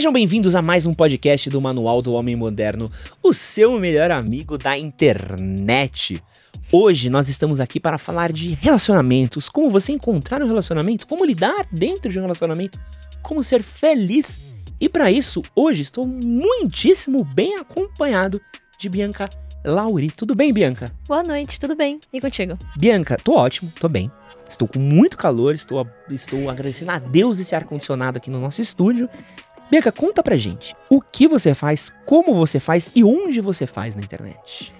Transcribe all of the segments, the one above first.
Sejam bem-vindos a mais um podcast do Manual do Homem Moderno, o seu melhor amigo da internet. Hoje nós estamos aqui para falar de relacionamentos, como você encontrar um relacionamento, como lidar dentro de um relacionamento, como ser feliz. E para isso, hoje estou muitíssimo bem acompanhado de Bianca Lauri. Tudo bem, Bianca? Boa noite, tudo bem? E contigo? Bianca, tô ótimo, tô bem. Estou com muito calor, estou, estou agradecendo a Deus esse ar-condicionado aqui no nosso estúdio. Bianca, conta pra gente o que você faz, como você faz e onde você faz na internet.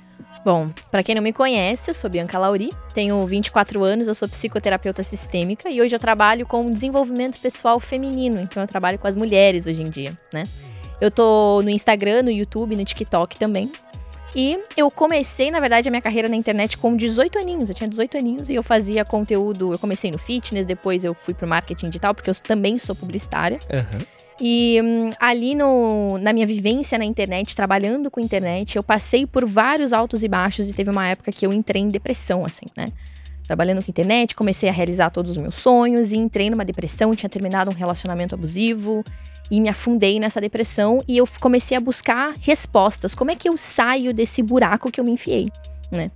Bom, para quem não me conhece, eu sou Bianca Lauri, tenho 24 anos, eu sou psicoterapeuta sistêmica e hoje eu trabalho com desenvolvimento pessoal feminino, então eu trabalho com as mulheres hoje em dia, né? Eu tô no Instagram, no YouTube, no TikTok também. E eu comecei, na verdade, a minha carreira na internet com 18 aninhos. Eu tinha 18 aninhos e eu fazia conteúdo. Eu comecei no fitness, depois eu fui pro marketing digital, porque eu também sou publicitária. Uhum. E hum, ali no, na minha vivência na internet, trabalhando com internet, eu passei por vários altos e baixos e teve uma época que eu entrei em depressão, assim, né? Trabalhando com internet, comecei a realizar todos os meus sonhos e entrei numa depressão, tinha terminado um relacionamento abusivo e me afundei nessa depressão e eu comecei a buscar respostas. Como é que eu saio desse buraco que eu me enfiei, né?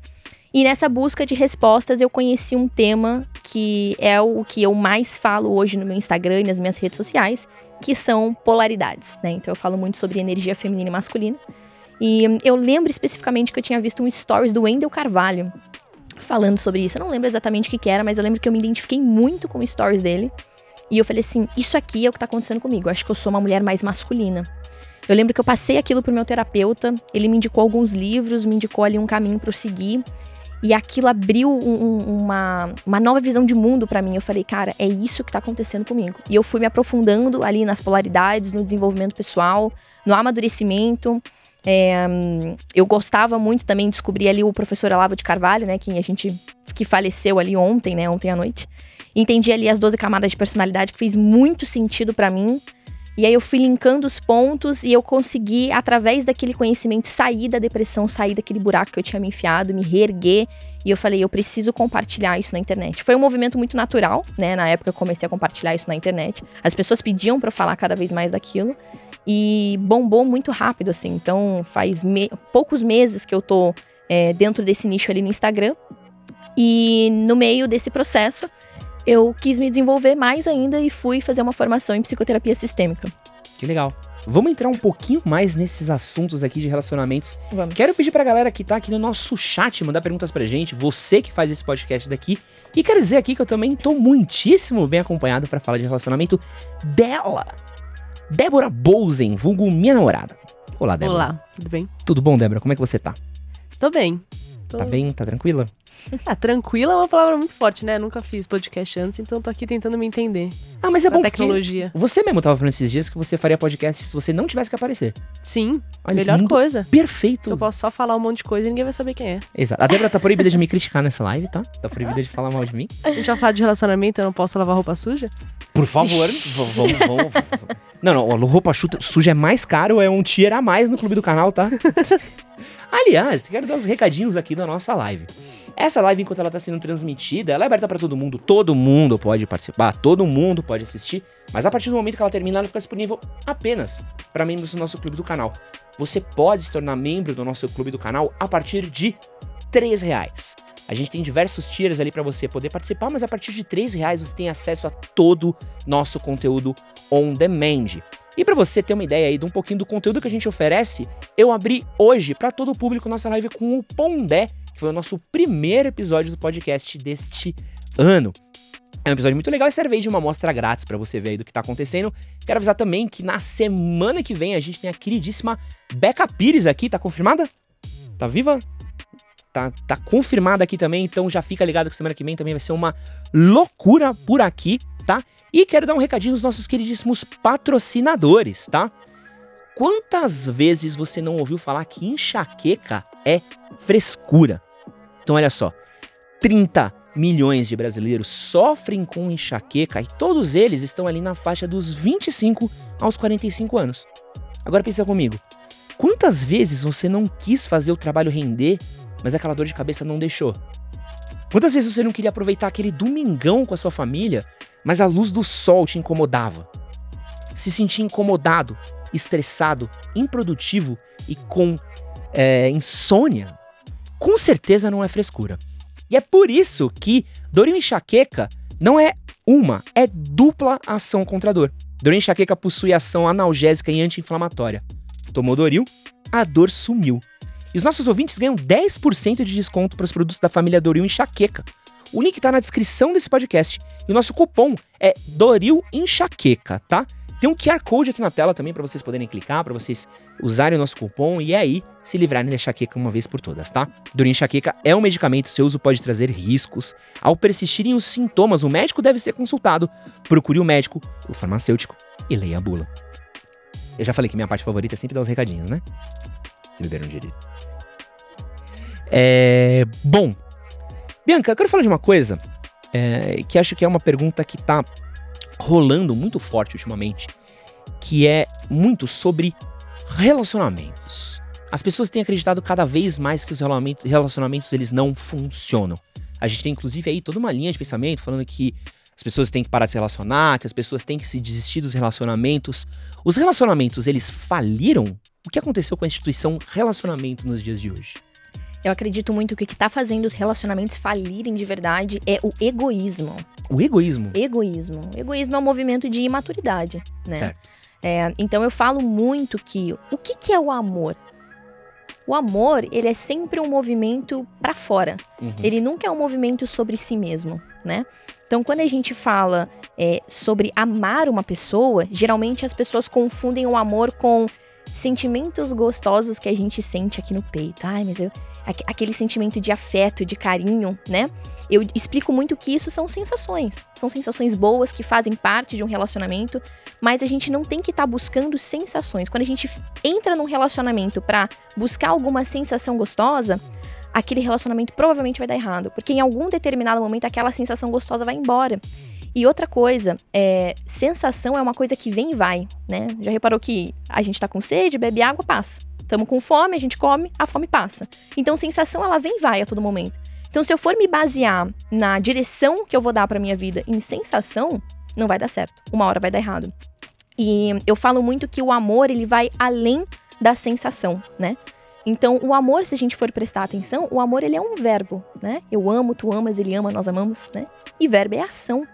E nessa busca de respostas, eu conheci um tema que é o que eu mais falo hoje no meu Instagram e nas minhas redes sociais, que são polaridades, né? Então eu falo muito sobre energia feminina e masculina. E eu lembro especificamente que eu tinha visto um stories do Wendel Carvalho falando sobre isso. Eu não lembro exatamente o que, que era, mas eu lembro que eu me identifiquei muito com o stories dele. E eu falei assim: isso aqui é o que tá acontecendo comigo. Acho que eu sou uma mulher mais masculina. Eu lembro que eu passei aquilo pro meu terapeuta, ele me indicou alguns livros, me indicou ali um caminho para seguir. E aquilo abriu um, uma, uma nova visão de mundo para mim. Eu falei, cara, é isso que tá acontecendo comigo. E eu fui me aprofundando ali nas polaridades, no desenvolvimento pessoal, no amadurecimento. É, eu gostava muito também de descobrir ali o professor Olavo de Carvalho, né? Que a gente que faleceu ali ontem, né? Ontem à noite. Entendi ali as 12 camadas de personalidade que fez muito sentido para mim. E aí eu fui linkando os pontos e eu consegui, através daquele conhecimento, sair da depressão, sair daquele buraco que eu tinha me enfiado, me reerguer. E eu falei, eu preciso compartilhar isso na internet. Foi um movimento muito natural, né? Na época eu comecei a compartilhar isso na internet. As pessoas pediam para eu falar cada vez mais daquilo. E bombou muito rápido, assim. Então faz me poucos meses que eu tô é, dentro desse nicho ali no Instagram. E no meio desse processo, eu quis me desenvolver mais ainda e fui fazer uma formação em psicoterapia sistêmica. Que legal. Vamos entrar um pouquinho mais nesses assuntos aqui de relacionamentos. Vamos. Quero pedir pra galera que tá aqui no nosso chat mandar perguntas pra gente, você que faz esse podcast daqui. E quero dizer aqui que eu também tô muitíssimo bem acompanhado para falar de relacionamento dela. Débora Bolzen, vulgo minha namorada. Olá, Débora. Olá, tudo bem? Tudo bom, Débora? Como é que você tá? Tô bem. Tô... Tá bem? Tá tranquila? Ah, tranquila é uma palavra muito forte, né? Nunca fiz podcast antes, então tô aqui tentando me entender. Ah, mas é bom tecnologia. porque você mesmo tava falando esses dias que você faria podcast se você não tivesse que aparecer. Sim, Olha, melhor coisa. Perfeito. Eu posso só falar um monte de coisa e ninguém vai saber quem é. Exato. A Débora tá proibida de me criticar nessa live, tá? Tá proibida de falar mal de mim. A gente vai falar de relacionamento, eu não posso lavar roupa suja? Por favor, vamos, vamos. Não, não, roupa suja é mais caro, é um tier a mais no clube do canal, tá? Aliás, quero dar os recadinhos aqui da nossa live. Essa live, enquanto ela tá sendo transmitida, ela é aberta pra todo mundo. Todo mundo pode participar, todo mundo pode assistir. Mas a partir do momento que ela terminar, ela fica disponível apenas para membros do nosso clube do canal. Você pode se tornar membro do nosso clube do canal a partir de 3 reais. A gente tem diversos tiers ali para você poder participar, mas a partir de 3 reais você tem acesso a todo nosso conteúdo on demand. E para você ter uma ideia aí de um pouquinho do conteúdo que a gente oferece, eu abri hoje para todo o público nossa live com o Pondé, que foi o nosso primeiro episódio do podcast deste ano. É um episódio muito legal e serve de uma amostra grátis para você ver aí do que tá acontecendo. Quero avisar também que na semana que vem a gente tem a queridíssima Beca Pires aqui, tá confirmada? Tá viva? Tá, tá confirmada aqui também, então já fica ligado que semana que vem também vai ser uma loucura por aqui, tá? E quero dar um recadinho aos nossos queridíssimos patrocinadores, tá? Quantas vezes você não ouviu falar que enxaqueca é frescura? Então olha só, 30 milhões de brasileiros sofrem com enxaqueca e todos eles estão ali na faixa dos 25 aos 45 anos. Agora pensa comigo, quantas vezes você não quis fazer o trabalho render, mas aquela dor de cabeça não deixou? Quantas vezes você não queria aproveitar aquele domingão com a sua família, mas a luz do sol te incomodava? se sentir incomodado, estressado, improdutivo e com é, insônia, com certeza não é frescura. E é por isso que Doril enxaqueca não é uma, é dupla ação contra a dor. Doril enxaqueca possui ação analgésica e anti-inflamatória. Tomou Doril, a dor sumiu. E os nossos ouvintes ganham 10% de desconto para os produtos da família Doril Enxaqueca. O link está na descrição desse podcast. E o nosso cupom é Doril Enxaqueca, tá? Tem um QR Code aqui na tela também para vocês poderem clicar, para vocês usarem o nosso cupom e aí se livrarem da enxaqueca uma vez por todas, tá? Doril enxaqueca é um medicamento, seu uso pode trazer riscos. Ao persistirem os sintomas, o médico deve ser consultado. Procure o médico, o farmacêutico e leia a bula. Eu já falei que minha parte favorita é sempre dar os recadinhos, né? Se beberam direito. É. Bom. Bianca, eu quero falar de uma coisa é, que acho que é uma pergunta que tá rolando muito forte ultimamente, que é muito sobre relacionamentos. As pessoas têm acreditado cada vez mais que os relacionamentos, eles não funcionam. A gente tem inclusive aí toda uma linha de pensamento falando que as pessoas têm que parar de se relacionar, que as pessoas têm que se desistir dos relacionamentos. Os relacionamentos, eles faliram? O que aconteceu com a instituição relacionamento nos dias de hoje? Eu acredito muito que o que tá fazendo os relacionamentos falirem de verdade é o egoísmo. O egoísmo? Egoísmo. Egoísmo é um movimento de imaturidade, né? Certo. É, então eu falo muito que o que, que é o amor? O amor, ele é sempre um movimento para fora. Uhum. Ele nunca é um movimento sobre si mesmo, né? Então, quando a gente fala é, sobre amar uma pessoa, geralmente as pessoas confundem o amor com sentimentos gostosos que a gente sente aqui no peito. Ai, mas eu. aque- Aquele sentimento de afeto, de carinho, né? Eu explico muito que isso são sensações. São sensações boas que fazem parte de um relacionamento, mas a gente não tem que estar buscando sensações. Quando a gente entra num relacionamento pra buscar alguma sensação gostosa, aquele relacionamento provavelmente vai dar errado, porque em algum determinado momento aquela sensação gostosa vai embora. E outra coisa, é, sensação é uma coisa que vem e vai, né? Já reparou que a gente tá com sede, bebe água, passa. Estamos com fome, a gente come, a fome passa. Então, sensação, ela vem e vai a todo momento. Então, se eu for me basear na direção que eu vou dar pra minha vida em sensação, não vai dar certo. Uma hora vai dar errado. E eu falo muito que o amor, ele vai além da sensação, né? Então, o amor, se a gente for prestar atenção, o amor, ele é um verbo, né? Eu amo, tu amas, ele ama, nós amamos, né? E verbo é ação.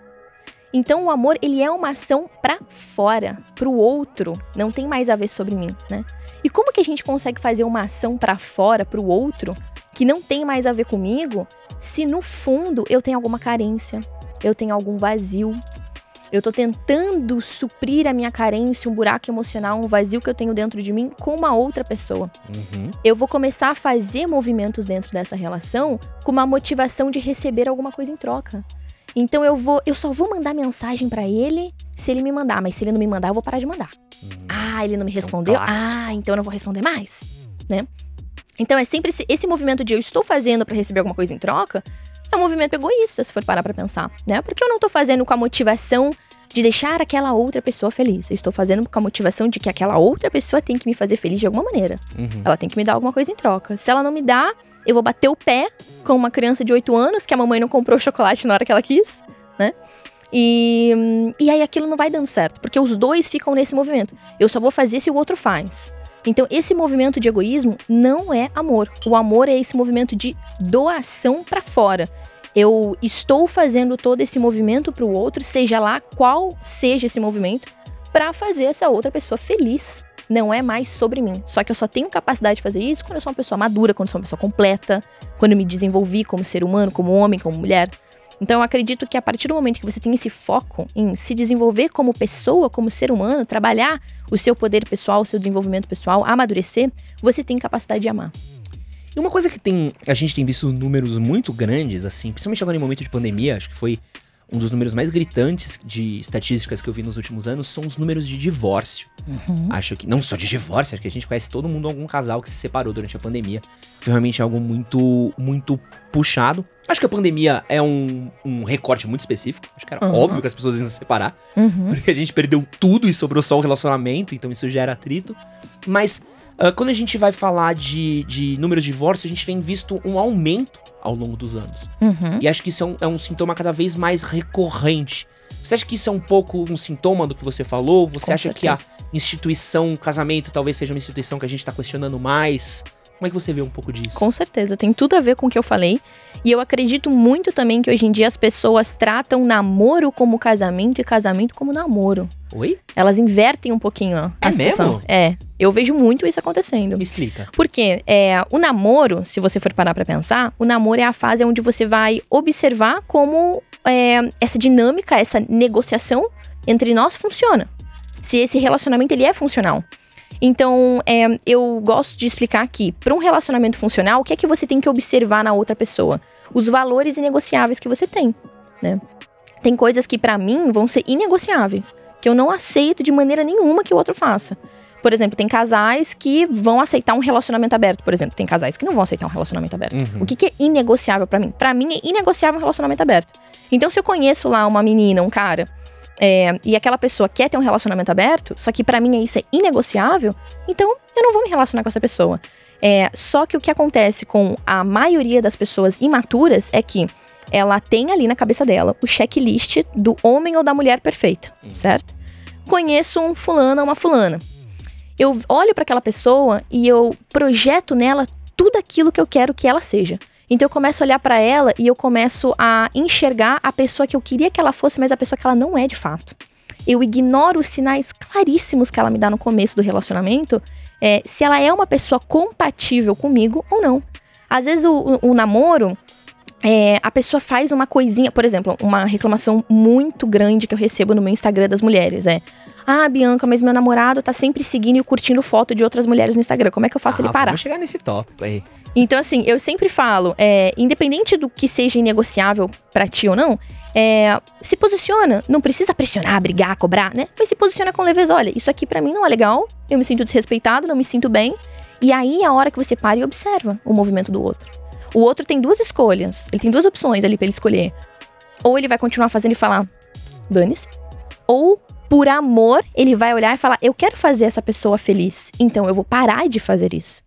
Então, o amor, ele é uma ação pra fora, pro outro. Não tem mais a ver sobre mim, né? E como que a gente consegue fazer uma ação pra fora, pro outro, que não tem mais a ver comigo, se no fundo eu tenho alguma carência, eu tenho algum vazio, eu tô tentando suprir a minha carência, um buraco emocional, um vazio que eu tenho dentro de mim com uma outra pessoa Uhum. eu vou começar a fazer movimentos dentro dessa relação com uma motivação de receber alguma coisa em troca. Então eu vou, eu só vou mandar mensagem pra ele se ele me mandar, mas se ele não me mandar, eu vou parar de mandar. Ah, ele não me Isso é um respondeu. ah, então eu não vou responder mais, né? Então é sempre esse, esse movimento de eu estou fazendo pra receber alguma coisa em troca, é um movimento egoísta, se for parar pra pensar, né? Porque eu não tô fazendo com a motivação de deixar aquela outra pessoa feliz. Eu estou fazendo com a motivação de que aquela outra pessoa tem que me fazer feliz de alguma maneira. Uhum. Ela tem que me dar alguma coisa em troca. Se ela não me dá, eu vou bater o pé com uma criança de 8 anos que a mamãe não comprou chocolate na hora que ela quis, né? E, e aí aquilo não vai dando certo, porque os dois ficam nesse movimento. Eu só vou fazer se o outro faz. Então, esse movimento de egoísmo não é amor. O amor é esse movimento de doação pra fora. Eu estou fazendo todo esse movimento pro outro, seja lá qual seja esse movimento, pra fazer essa outra pessoa feliz não é mais sobre mim. Só que eu só tenho capacidade de fazer isso quando eu sou uma pessoa madura, quando eu sou uma pessoa completa, quando eu me desenvolvi como ser humano, como homem, como mulher. Então eu acredito que a partir do momento que você tem esse foco em se desenvolver como pessoa, como ser humano, trabalhar o seu poder pessoal, o seu desenvolvimento pessoal, amadurecer, você tem capacidade de amar. E uma coisa que tem, a gente tem visto números muito grandes, assim, principalmente agora em momento de pandemia, acho que foi um dos números mais gritantes de estatísticas que eu vi nos últimos anos, são os números de divórcio. Acho que, não só de divórcio, acho que a gente conhece todo mundo, algum casal que se separou durante a pandemia. Foi realmente algo muito, muito puxado. Acho que a pandemia é um, um recorte muito específico. Acho que era Uhum. óbvio que as pessoas iam se separar. Uhum. Porque a gente perdeu tudo e sobrou só o relacionamento, então isso gera atrito. Mas ah, quando a gente vai falar de, de número de divórcios, a gente tem visto um aumento ao longo dos anos. Uhum. E acho que isso é um, é um sintoma cada vez mais recorrente Você acha que isso é um pouco um sintoma do que você falou? Você Com acha que a certeza. instituição casamento talvez seja uma instituição que a gente tá questionando mais? Como é que você vê um pouco disso? Com certeza, tem tudo a ver com o que eu falei. E eu acredito muito também que hoje em dia as pessoas tratam namoro como casamento e casamento como namoro. Oi? Elas invertem um pouquinho ó, a É situação. mesmo? É, eu vejo muito isso acontecendo. Me explica. Porque é, o namoro, se você for parar pra pensar, o namoro é a fase onde você vai observar como é, essa dinâmica, essa negociação entre nós funciona. Se esse relacionamento ele é funcional. Então, é, eu gosto de explicar aqui, para um relacionamento funcional, o que é que você tem que observar na outra pessoa? Os valores inegociáveis que você tem, né? Tem coisas que pra mim vão ser inegociáveis, que eu não aceito de maneira nenhuma que o outro faça. Por exemplo, tem casais que vão aceitar um relacionamento aberto, por exemplo. Tem casais que não vão aceitar um relacionamento aberto. Uhum. O que, que é inegociável pra mim? Pra mim é inegociável um relacionamento aberto. Então, se eu conheço lá uma menina, um cara, é, e aquela pessoa quer ter um relacionamento aberto, só que pra mim isso é inegociável, então eu não vou me relacionar com essa pessoa. É, só que o que acontece com a maioria das pessoas imaturas é que ela tem ali na cabeça dela o checklist do homem ou da mulher perfeita, certo? Conheço um fulano ou uma fulana. Eu olho pra aquela pessoa e eu projeto nela tudo aquilo que eu quero que ela seja. Então eu começo a olhar pra ela e eu começo a enxergar a pessoa que eu queria que ela fosse, mas a pessoa que ela não é de fato. Eu ignoro os sinais claríssimos que ela me dá no começo do relacionamento, é, se ela é uma pessoa compatível comigo ou não. Às vezes o- o namoro, é, a pessoa faz uma coisinha, por exemplo, uma reclamação muito grande que eu recebo no meu Instagram das mulheres é: Ah, Bianca, mas meu namorado tá sempre seguindo e curtindo foto de outras mulheres no Instagram. Como é que eu faço Ah, ele parar? Vamos chegar nesse tópico aí. Então, assim, eu sempre falo, é, independente do que seja inegociável pra ti ou não, é, se posiciona. Não precisa pressionar, brigar, cobrar, né? Mas se posiciona com leveza. Olha, isso aqui pra mim não é legal, eu me sinto desrespeitado, não me sinto bem. E aí é a hora que você para e observa o movimento do outro. O outro tem duas escolhas, ele tem duas opções ali pra ele escolher. Ou ele vai continuar fazendo e falar, dane-se. Ou, por amor, ele vai olhar e falar, eu quero fazer essa pessoa feliz, então eu vou parar de fazer isso.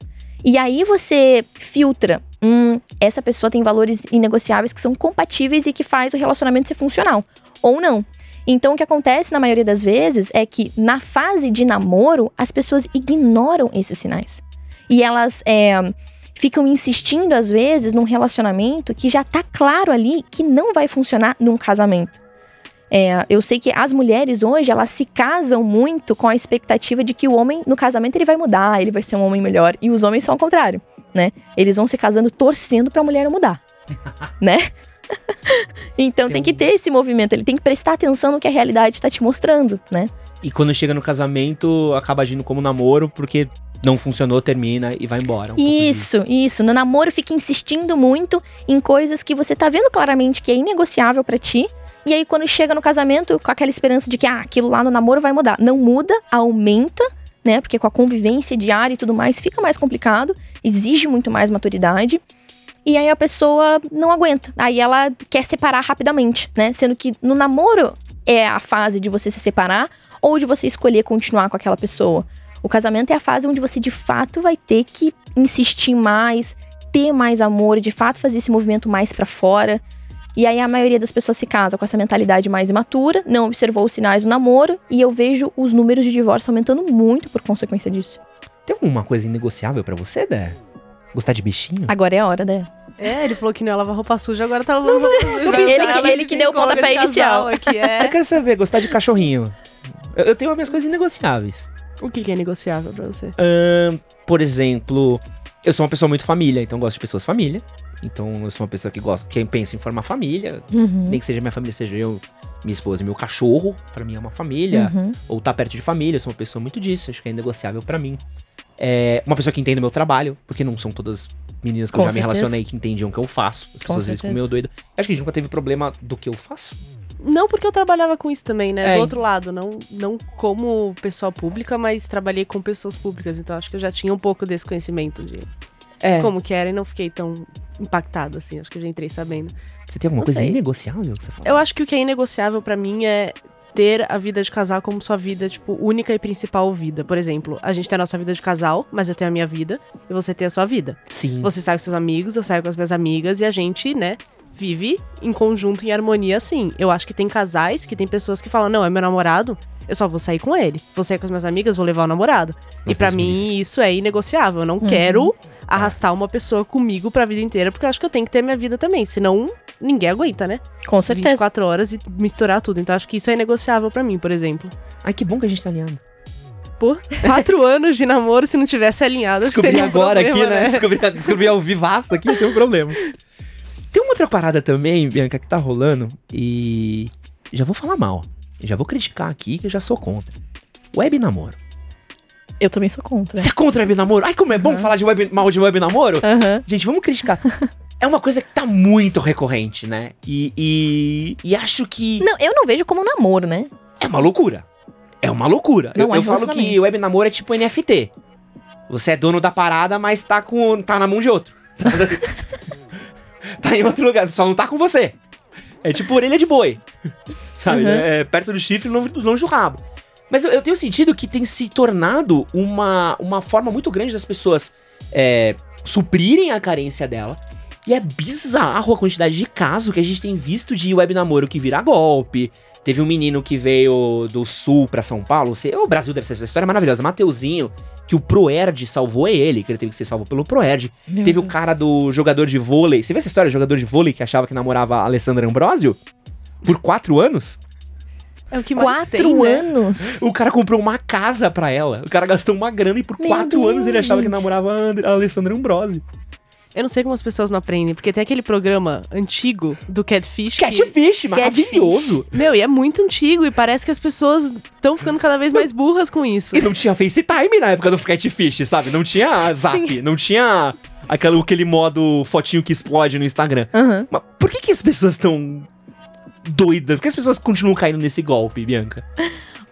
E aí você filtra, hum, essa pessoa tem valores inegociáveis que são compatíveis e que faz o relacionamento ser funcional, ou não. Então o que acontece na maioria das vezes é que na fase de namoro as pessoas ignoram esses sinais. E elas é, ficam insistindo às vezes num relacionamento que já tá claro ali que não vai funcionar num casamento. É, eu sei que as mulheres hoje, elas se casam muito com a expectativa de que o homem, no casamento, ele vai mudar, ele vai ser um homem melhor. E os homens são ao contrário, né? Eles vão se casando torcendo pra mulher mudar, né? então tem, Tem que ter esse movimento, ele tem que prestar atenção no que a realidade tá te mostrando, né? E quando chega no casamento, acaba agindo como namoro, porque não funcionou, termina e vai embora. Um. Isso, isso. No namoro fica insistindo muito em coisas que você tá vendo claramente que é inegociável pra ti. E aí, quando chega no casamento, com aquela esperança de que ah, aquilo lá no namoro vai mudar. Não muda, aumenta, né? Porque com a convivência diária e tudo mais, fica mais complicado, exige muito mais maturidade. E aí a pessoa não aguenta. Aí ela quer separar rapidamente, né? Sendo que no namoro é a fase de você se separar ou de você escolher continuar com aquela pessoa. O casamento é a fase onde você de fato vai ter que insistir mais, ter mais amor, de fato fazer esse movimento mais pra fora. E aí a maioria das pessoas se casa com essa mentalidade mais imatura, não observou os sinais do namoro, e eu vejo os números de divórcio aumentando muito por consequência disso. Tem alguma coisa inegociável pra você, Dé? Gostar de bichinho? Agora é a hora, né? É, ele falou que não ia lavar roupa suja, agora tá lavando roupa suja. Ele que- ele que deu o pontapé inicial. Aqui, Eu é. quero saber, gostar de cachorrinho. Eu, eu tenho as minhas coisas inegociáveis. O que, que é negociável pra você? Ahn, por exemplo, eu sou uma pessoa muito família, então eu gosto de pessoas família. Então eu sou uma pessoa que gosta, que pensa em formar família. Uhum. Nem que seja minha família, seja eu, minha esposa e meu cachorro. Pra mim é uma família. Uhum. Ou tá perto de família, eu sou uma pessoa muito disso. Acho que é inegociável pra mim. É uma pessoa que entende o meu trabalho, porque não são todas meninas que Com eu já me certeza. relacionei que entendiam o que eu faço. As pessoas às vezes ficam certeza. meio doido. Acho que a gente nunca teve problema do que eu faço. Não porque eu trabalhava com isso também, né? É. Do outro lado, não, não como pessoa pública, mas trabalhei com pessoas públicas. Então acho que eu já tinha um pouco desse conhecimento de É. como que era e não fiquei tão impactada assim. Acho que eu já entrei sabendo. Você tem alguma Não coisa sei. inegociável que você fala? Eu acho que o que é inegociável pra mim é ter a vida de casal como sua vida, tipo, única e principal vida. Por exemplo, a gente tem a nossa vida de casal, mas eu tenho a minha vida e você tem a sua vida. Sim. Você sai com seus amigos, eu saio com as minhas amigas e a gente, né, vive em conjunto, em harmonia, assim. Eu acho que tem casais, que tem pessoas que falam, não, é meu namorado, eu só vou sair com ele. Vou sair com as minhas amigas, vou levar o namorado. e Nossa, pra Deus me mim, isso é inegociável. Eu não quero arrastar uma pessoa comigo pra vida inteira, porque eu acho que eu tenho que ter minha vida também. Senão, ninguém aguenta, né? Com certeza. 24 horas e misturar tudo. Então, acho que isso é inegociável pra mim, por exemplo. Ai, que bom que a gente tá alinhado. Pô, quatro anos de namoro, se não tivesse alinhado, Descobri um agora problema, aqui, né? Descobri, descobri ao vivaço aqui, esse é um problema. Tem uma outra parada também, Bianca, que tá rolando e já vou falar mal. Já vou criticar aqui que eu já sou contra. Web namoro. Eu também sou contra. Você é contra web namoro? Ai, como é bom Uhum. falar de web, mal de web namoro? Aham. Gente, vamos criticar. É uma coisa que tá muito recorrente, né? E, e, e acho que Não, eu não vejo como namoro, né? é uma loucura. É uma loucura. Não eu é eu falo que web namoro é tipo NFT. Você é dono da parada, mas tá, com, tá na mão de outro. tá em outro lugar, só não tá com você. É tipo orelha de boi. Sabe? Uhum. É perto do chifre, longe do, longe do rabo. Mas eu, eu tenho sentido que tem se tornado uma, uma forma muito grande das pessoas é, suprirem a carência dela. E é bizarro a quantidade de casos que a gente tem visto de web namoro que vira golpe. Teve um menino que veio do sul pra São Paulo. O Brasil deve ser essa história maravilhosa. Mateuzinho, que o Proerd salvou ele, que ele teve que ser salvo pelo Proerd. Meu Teve o Deus. cara do jogador de vôlei. Você viu essa história do jogador de vôlei que achava que namorava a Alessandra Ambrosio? Por quatro anos? É o que mais Quatro tem, né? anos. O cara comprou uma casa pra ela. O cara gastou uma grana e por Meu quatro Deus, anos ele achava que gente. namorava a And- a Alessandra Ambrosio. Eu não sei como as pessoas não aprendem, porque tem aquele programa antigo do Catfish. que- Catfish, maravilhoso. Meu, e é muito antigo e parece que as pessoas estão ficando cada vez mais burras com isso. E não tinha FaceTime na época do Catfish, sabe? Não tinha Zap, não tinha aquele, aquele modo fotinho que explode no Instagram. Aham. Mas por que, que as pessoas estão doidas? Por que as pessoas continuam caindo nesse golpe, Bianca?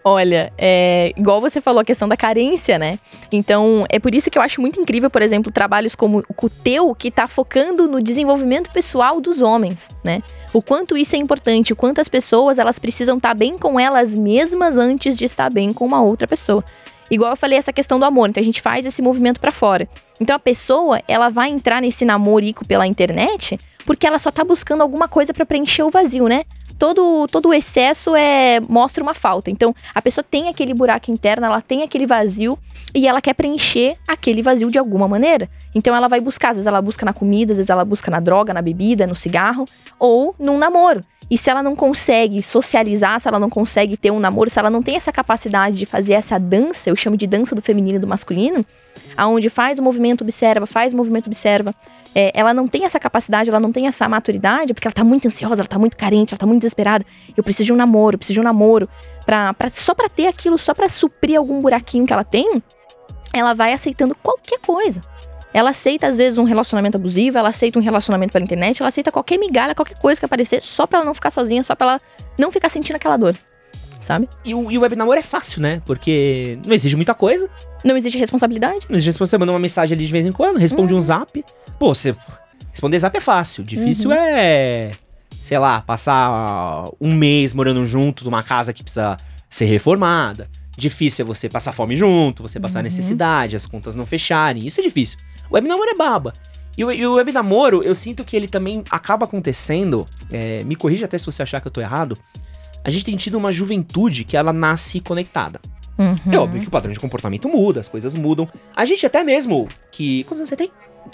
Olha, é, igual você falou a questão da carência, né? Então, é por isso que eu acho muito incrível, por exemplo, trabalhos como o teu, que tá focando no desenvolvimento pessoal dos homens, né? O quanto isso é importante, o quanto as pessoas, elas precisam estar bem com elas mesmas antes de estar bem com uma outra pessoa. Igual eu falei essa questão do amor, então a gente faz esse movimento pra fora. Então a pessoa, ela vai entrar nesse namorico pela internet porque ela só tá buscando alguma coisa pra preencher o vazio, né? Todo, todo o excesso é mostra uma falta. Então, a pessoa tem aquele buraco interno, ela tem aquele vazio e ela quer preencher aquele vazio de alguma maneira. Então, ela vai buscar, às vezes ela busca na comida, às vezes ela busca na droga, na bebida, no cigarro ou num namoro. E se ela não consegue socializar, se ela não consegue ter um namoro, se ela não tem essa capacidade de fazer essa dança, eu chamo de dança do feminino e do masculino, aonde faz o movimento, observa, faz o movimento, observa, é, ela não tem essa capacidade, ela não tem essa maturidade, porque ela tá muito ansiosa, ela tá muito carente, ela tá muito desesperada. Eu preciso de um namoro, eu preciso de um namoro. Pra, pra, só pra ter aquilo, só pra suprir algum buraquinho que ela tem, ela vai aceitando qualquer coisa. Ela aceita, às vezes, um relacionamento abusivo, ela aceita um relacionamento pela internet, ela aceita qualquer migalha, qualquer coisa que aparecer, só pra ela não ficar sozinha, só pra ela não ficar sentindo aquela dor. Sabe? E o, e o web namoro é fácil, né? Porque não exige muita coisa. Não existe responsabilidade. Não exige você manda uma mensagem ali de vez em quando, responde um zap. Pô, você. Responder zap é fácil. Difícil é. Sei lá, passar um mês morando junto numa casa que precisa ser reformada. Difícil é você passar fome junto, você passar Uhum. necessidade, as contas não fecharem. Isso é difícil. O web namoro é baba. E o, e o web namoro, eu sinto que ele também acaba acontecendo. é, me corrija até se você achar que eu tô errado. A gente tem tido uma juventude que ela nasce conectada. Uhum. É óbvio que o padrão de comportamento muda, as coisas mudam. A gente até mesmo que. Quantos anos você tem?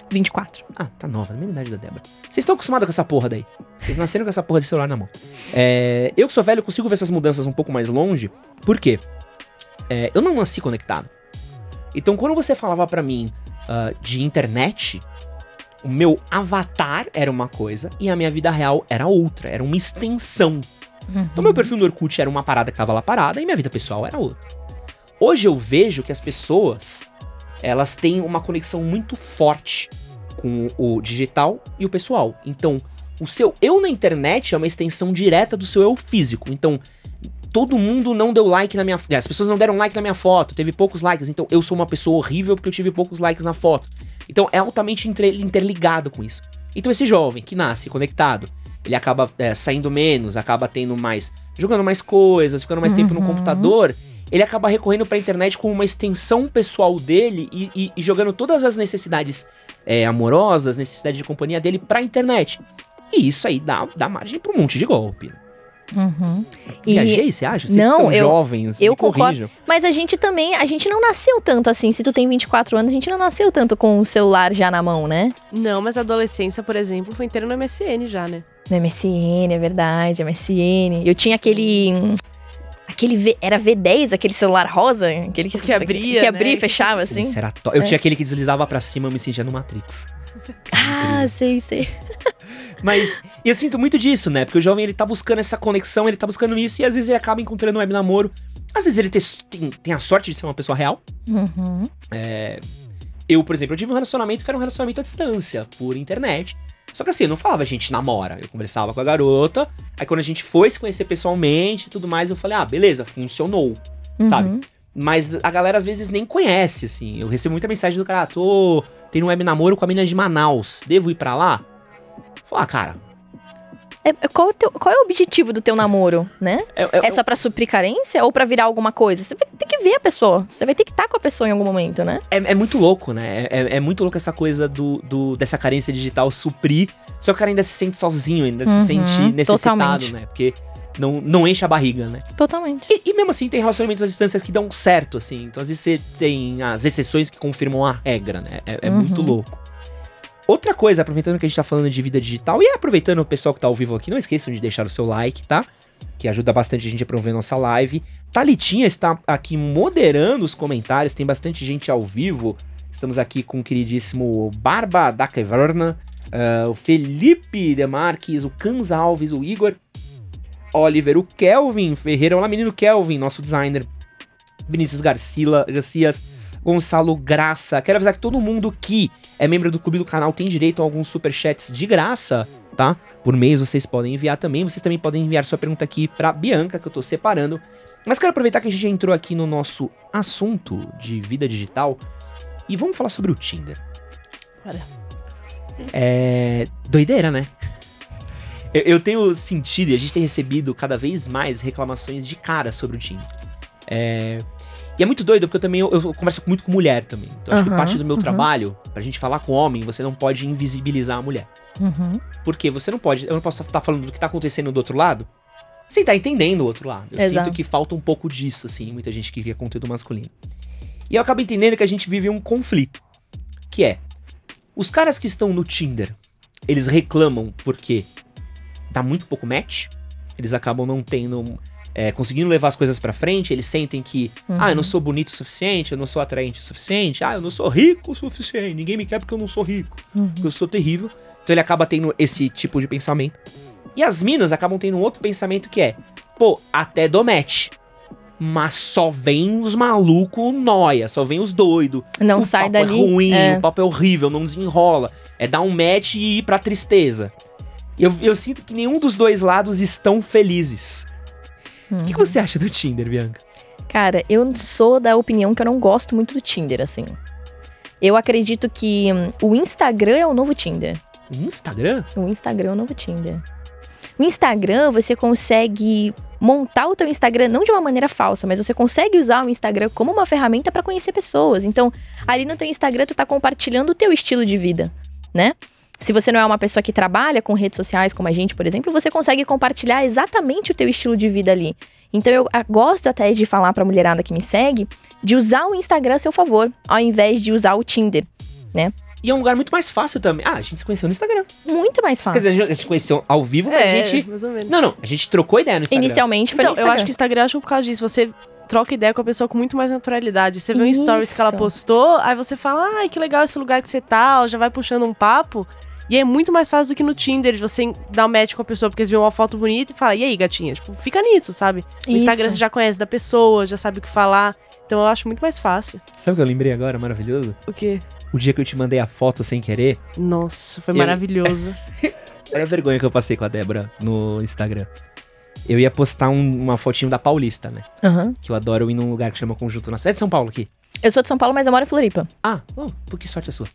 24. Ah, tá nova, na mesma idade da Débora. Vocês estão acostumados com essa porra daí. Vocês nasceram com essa porra de celular na mão. É, eu que sou velho, consigo ver essas mudanças um pouco mais longe. Por quê? É, eu não nasci conectado. Então, quando você falava pra mim ah, de internet, o meu avatar era uma coisa e a minha vida real era outra. Era uma extensão então, meu perfil no Orkut era uma parada que tava lá parada e minha vida pessoal era outra. Hoje eu vejo que as pessoas, elas têm uma conexão muito forte com o digital e o pessoal. Então, o seu eu na internet é uma extensão direta do seu eu físico. Então, todo mundo não deu like na minha... As pessoas não deram like na minha foto, teve poucos likes. Então, eu sou uma pessoa horrível porque eu tive poucos likes na foto. Então, é altamente interligado com isso. Então, esse jovem que nasce conectado, ele acaba é, saindo menos, acaba tendo mais. jogando mais coisas, ficando mais tempo no Uhum. computador. Ele acaba recorrendo pra internet como uma extensão pessoal dele e, e- e jogando todas as necessidades é, amorosas, necessidade de companhia dele pra internet. E isso aí dá, dá margem pra um monte de golpe. Uhum. E- Viajei, você acha? Vocês Não, são eu- jovens, eu me concordo. Mas a gente também, a gente não nasceu tanto assim. Se tu tem 24 anos, a gente não nasceu tanto com o celular já na mão, né? Não, mas a adolescência, por exemplo, foi inteira no MSN já, né? No MSN, é verdade, MSN. Eu tinha aquele. Aquele V- era V10, aquele celular rosa, aquele que, Que abria, que abria né? e fechava assim. Esse era to- Eu É. tinha aquele que deslizava pra cima, eu me sentia no Matrix. Ah, sei, sei. Mas e eu sinto muito disso, né? Porque o jovem ele tá buscando essa conexão, ele tá buscando isso e às vezes ele acaba encontrando um web namoro. Às vezes ele te- tem, tem a sorte de ser uma pessoa real. Uhum. Eu, por exemplo, eu tive um relacionamento que era um relacionamento à distância, por internet. Só que assim, eu não falava a gente namora. Eu conversava com a garota. Aí quando a gente foi se conhecer pessoalmente e tudo mais, eu falei, ah, beleza, funcionou. Sabe? Uhum. Mas a galera às vezes nem conhece, assim. Eu recebo muita mensagem do cara, ah, tô tendo um web namoro com a menina de Manaus. Devo ir pra lá? Falar, cara. É- é- qual, o teu- qual é o objetivo do teu namoro, né? É, é- É só pra suprir carência ou pra virar alguma coisa? Você vai ter que ver a pessoa. Você vai ter que estar com a pessoa em algum momento, né? É, é muito louco, né? É, é muito louco essa coisa do, do- dessa carência digital suprir. Só que o cara ainda se sente sozinho, ainda Uhum, se sente necessitado, totalmente. né? Porque não, não enche a barriga, né? Totalmente. E, e mesmo assim, tem relacionamentos à distância que dão certo, assim. Então, às vezes, você tem as exceções que confirmam a regra, né? É, é Uhum. muito louco. Outra coisa, aproveitando que a gente tá falando de vida digital, e aproveitando o pessoal que tá ao vivo aqui, não esqueçam de deixar o seu like, tá? Que ajuda bastante a gente a promover nossa live. Thalitinha está aqui moderando os comentários, tem bastante gente ao vivo. Estamos aqui com o queridíssimo Barba da Caverna, ah, o Felipe Demarques, o Cans Alves, o Igor Oliver, o Kelvin Ferreira, olá menino Kelvin, nosso designer, Vinícius Garcila, Garcias, Gonçalo Graça. Quero avisar que todo mundo que é membro do clube do canal tem direito a alguns superchats de graça, tá? Por mês vocês podem enviar também. Vocês também podem enviar sua pergunta aqui pra Bianca, que eu tô separando. Mas quero aproveitar que a gente já entrou aqui no nosso assunto de vida digital e vamos falar sobre o Tinder. Bora. É. doideira, né? Eu, eu tenho sentido e a gente tem recebido cada vez mais reclamações de cara sobre o Tinder. É. E é muito doido, porque eu também eu, eu converso muito com mulher também. Então acho que parte do meu uhum. trabalho, pra gente falar com homem, você não pode invisibilizar a mulher. Uhum. Porque você não pode. Eu não posso estar falando do que tá acontecendo do outro lado sem estar entendendo o outro lado. Eu Exato. sinto que falta um pouco disso, assim, muita gente que cria conteúdo masculino. E eu acabo entendendo que a gente vive um conflito. Que é. Os caras que estão no Tinder, eles reclamam porque dá muito pouco match. Eles acabam não tendo. É, conseguindo levar as coisas pra frente, eles sentem que, ah, eu não sou bonito o suficiente, eu não sou atraente o suficiente, ah, eu não sou rico o suficiente, ninguém me quer porque eu não sou rico Uhum. eu sou terrível. Então ele acaba tendo esse tipo de pensamento. E as minas acabam tendo um outro pensamento que é, pô, até dou match. Mas só vem os malucos noia, só vem os doidos. Não o sai papo dali. é ruim, é. o papo é horrível, não desenrola. É dar um match e ir pra tristeza. Eu, eu sinto que nenhum dos dois lados estão felizes. O que, você acha do Tinder, Bianca? Cara, eu sou da opinião que eu não gosto muito do Tinder, assim. Eu acredito que hum, o Instagram é o novo Tinder. Instagram? O Instagram é o novo Tinder. O Instagram, você consegue montar o teu Instagram não de uma maneira falsa, mas você consegue usar o Instagram como uma ferramenta para conhecer pessoas. Então, ali no teu Instagram tu tá compartilhando o teu estilo de vida, né? Se você não é uma pessoa que trabalha com redes sociais como a gente, por exemplo, você consegue compartilhar exatamente o teu estilo de vida ali. Então eu ah, gosto até de falar pra mulherada que me segue de usar o Instagram a seu favor, ao invés de usar o Tinder. E é um lugar muito mais fácil também. Ah, a gente se conheceu no Instagram. Muito mais Quer fácil. dizer, a gente se conheceu ao vivo, mas a gente. mais ou menos. Não, não, a gente trocou ideia no Instagram. Inicialmente foi Então, no eu Instagram. acho que o Instagram, acho que por causa disso, você troca ideia com a pessoa com muito mais naturalidade. Você vê um stories que ela Isso. postou, aí você fala, ai, que legal esse lugar que você tá, ou já vai puxando um papo. E é muito mais fácil do que no Tinder, de você dar um match com a pessoa porque você viu uma foto bonita e fala, e aí, gatinha? Tipo, fica nisso, sabe? No Instagram Isso. você já conhece da pessoa, já sabe o que falar. Então eu acho muito mais fácil. Sabe o que eu lembrei agora, maravilhoso? O quê? O dia que eu te mandei a foto sem querer. Nossa, foi Eu- maravilhoso. Olha a vergonha que eu passei com a Débora no Instagram. Eu ia postar um- uma fotinho da Paulista, né? Aham. Que eu adoro ir num lugar que chama Conjunto Nacional. É de São Paulo aqui. Eu sou de São Paulo, mas eu moro em Floripa. Ah, oh, por que sorte a sua?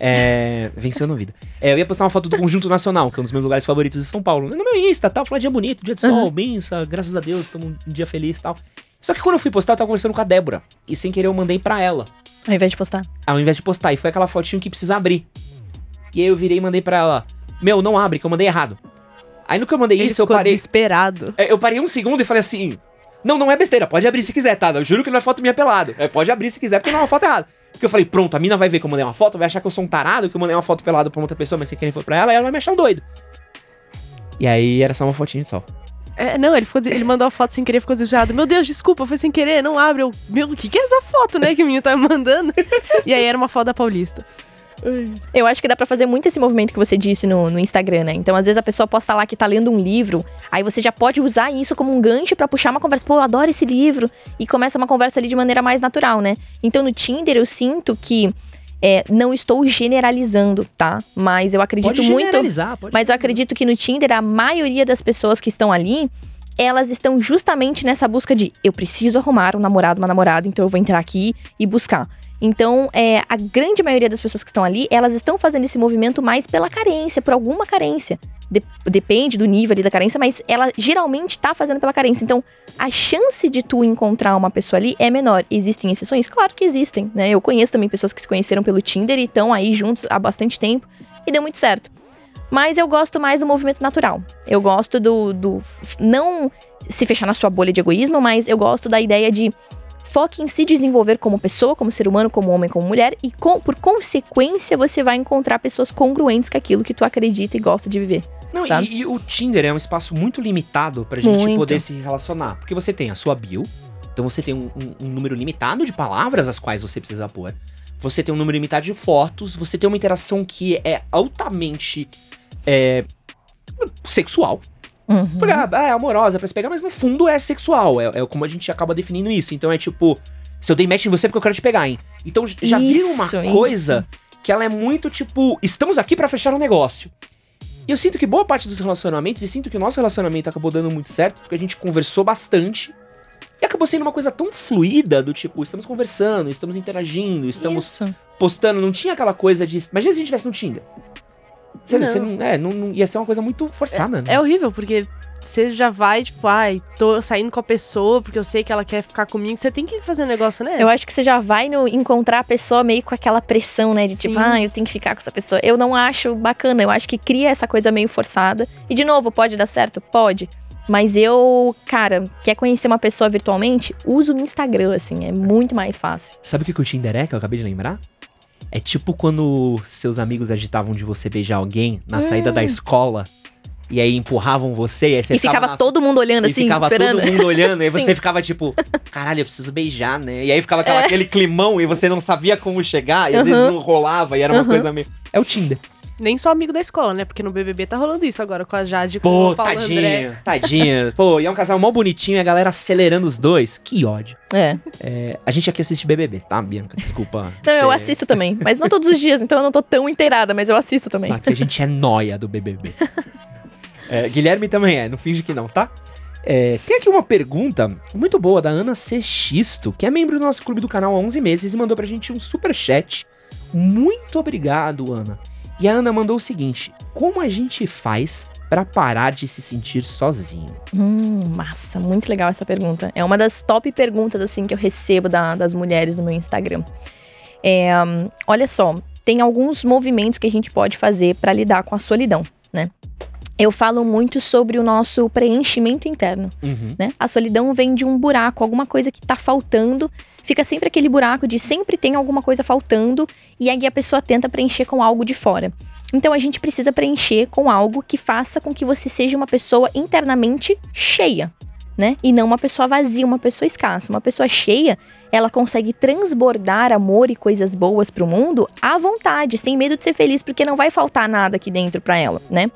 É. Venceu na vida. É, eu ia postar uma foto do Conjunto Nacional, que é um dos meus lugares favoritos de São Paulo. No meu Insta, tal, falar dia bonito, dia de sol, Uhum. benção, graças a Deus, estamos um dia feliz e tal. Só que quando eu fui postar, eu tava conversando com a Débora. E sem querer eu mandei pra ela. Ao invés de postar. ao invés de postar. E foi aquela fotinho que precisa abrir. E aí eu virei e mandei pra ela. meu, não abre, que eu mandei errado. Aí no que eu mandei Ele isso, eu parei. desesperado. É, Eu parei um segundo e falei assim: Não, não é besteira, pode abrir se quiser, tá? Eu juro que não é foto minha pelado. É, pode abrir se quiser, porque não é uma foto errada. Porque eu falei, pronto, a mina vai ver que eu mandei uma foto, vai achar que eu sou um tarado, que eu mandei uma foto pelado pra outra pessoa, mas sem querer foi pra ela, e ela vai me achar um doido. E aí era só uma fotinha só. É, não, ele, ficou, ele mandou a foto sem querer, ficou desesperado. Meu Deus, desculpa, foi sem querer, não abre. Eu, meu, o que, que é essa foto, né, que o menino tá me mandando? e aí era uma foto da Paulista. Eu acho que dá pra fazer muito esse movimento que você disse no, no Instagram, né? Então, às vezes a pessoa posta lá que tá lendo um livro, aí você já pode usar isso como um gancho pra puxar uma conversa. Pô, eu adoro esse livro. E começa uma conversa ali de maneira mais natural, né? Então, no Tinder, eu sinto que. é, não estou generalizando, tá? Mas eu acredito Pode muito. generalizar, pode Mas eu acredito que no Tinder, a maioria das pessoas que estão ali, elas estão justamente nessa busca de eu preciso arrumar um namorado, uma namorada, então eu vou entrar aqui e buscar. Então, é, a grande maioria das pessoas que estão ali, elas estão fazendo esse movimento mais pela carência, por alguma carência. De- depende do nível ali da carência, mas ela geralmente tá fazendo pela carência. Então, a chance de tu encontrar uma pessoa ali é menor. Existem exceções? Claro que existem, né? Eu conheço também pessoas que se conheceram pelo Tinder e estão aí juntos há bastante tempo e deu muito certo. Mas eu gosto mais do movimento natural. Eu gosto do, do. Não se fechar na sua bolha de egoísmo, mas eu gosto da ideia de foque em se desenvolver como pessoa, como ser humano, como homem, como mulher, e com- por consequência você vai encontrar pessoas congruentes com aquilo que tu acredita e gosta de viver. Não, e, e o Tinder é um espaço muito limitado pra gente Muito. poder se relacionar. Porque você tem a sua bio, então você tem um, um- um número limitado de palavras as quais você precisa pôr. Você tem um número limitado de fotos, você tem uma interação que é altamente é, sexual. Uhum. Porque, ah, é amorosa pra se pegar, mas no fundo é sexual. É, é como a gente acaba definindo isso. Então é tipo, se eu dei match em você é porque eu quero te pegar, hein? Então já vira uma Isso, isso. coisa que ela é muito tipo, estamos aqui pra fechar um negócio. E eu sinto que boa parte dos relacionamentos, e sinto que o nosso relacionamento acabou dando muito certo, porque a gente conversou bastante. E acabou sendo uma coisa tão fluida do tipo, estamos conversando, estamos interagindo, estamos Isso. postando. Não tinha aquela coisa de. Imagina se a gente estivesse no Tinder. Você Não. você não, é, não, não- ia ser uma coisa muito forçada, né? É horrível, porque você já vai, tipo, ai, tô saindo com a pessoa porque eu sei que ela quer ficar comigo. Você tem que fazer um negócio, né? Eu acho que você já vai no, encontrar a pessoa meio com aquela pressão, né? De tipo, Sim. ah, eu tenho que ficar com essa pessoa. Eu não acho bacana. Eu acho que cria essa coisa meio forçada. E, de novo, pode dar certo? Pode. Mas eu, cara, quer conhecer uma pessoa virtualmente? Usa o Instagram, assim. É muito mais fácil. Sabe o que que o Tinder é, que eu acabei de lembrar? É tipo quando seus amigos agitavam de você beijar alguém na saída da escola e aí empurravam você e aí você e ficava na- todo mundo olhando, e assim, ficava esperando. todo mundo olhando, e aí Sim. você ficava tipo, caralho, eu preciso beijar, né? E aí ficava É. aquela- aquele climão e você não sabia como chegar, e às vezes Uhum. não rolava, e era uma Uhum. coisa meio. É o Tinder. Nem só amigo da escola, né? Porque no BBB tá rolando isso agora com a Jade e com Pô, o Paulo André. tadinho, tadinho. Pô, e é um casal mó bonitinho e a galera acelerando os dois. Que ódio. É. É, a gente aqui assiste BBB, tá, Bianca? Desculpa. Não, eu assisto também. Mas não todos os dias, então eu não tô tão inteirada, mas eu assisto também. Aqui a gente é noia do BBB. É, Guilherme também é, não finge que não, tá? É, tem aqui uma pergunta muito boa da Ana C. Xisto, que é membro do nosso clube do canal há 11 meses e mandou pra gente um super chat. Muito obrigado, Ana. E a Ana mandou o seguinte: Como a gente faz pra parar de se sentir sozinho? Hum, massa, muito legal essa pergunta. É uma das top perguntas, assim, que eu recebo da- das mulheres no meu Instagram. É, olha só, tem alguns movimentos que a gente pode fazer pra lidar com a solidão, né? Eu falo muito sobre o nosso preenchimento interno, Uhum. né? A solidão vem de um buraco, alguma coisa que tá faltando. Fica sempre aquele buraco de sempre tem alguma coisa faltando e aí a pessoa tenta preencher com algo de fora. Então a gente precisa preencher com algo que faça com que você seja uma pessoa internamente cheia, né? E não uma pessoa vazia, uma pessoa escassa. Uma pessoa cheia, ela consegue transbordar amor e coisas boas pro mundo à vontade, sem medo de ser feliz, porque não vai faltar nada aqui dentro pra ela, né?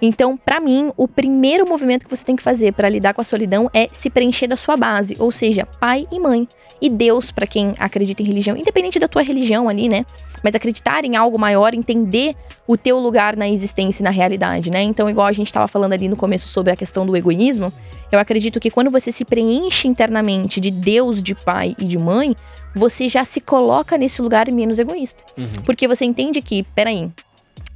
Então, pra mim, o primeiro movimento que você tem que fazer pra lidar com a solidão é se preencher da sua base, ou seja, pai e mãe. E Deus, pra quem acredita em religião, independente da tua religião ali, né? Mas acreditar em algo maior, entender o teu lugar na existência e na realidade, né? Então, igual a gente tava falando ali no começo sobre a questão do egoísmo, eu acredito que quando você se preenche internamente de Deus, de pai e de mãe, você já se coloca nesse lugar menos egoísta. Uhum. Porque você entende que, peraí,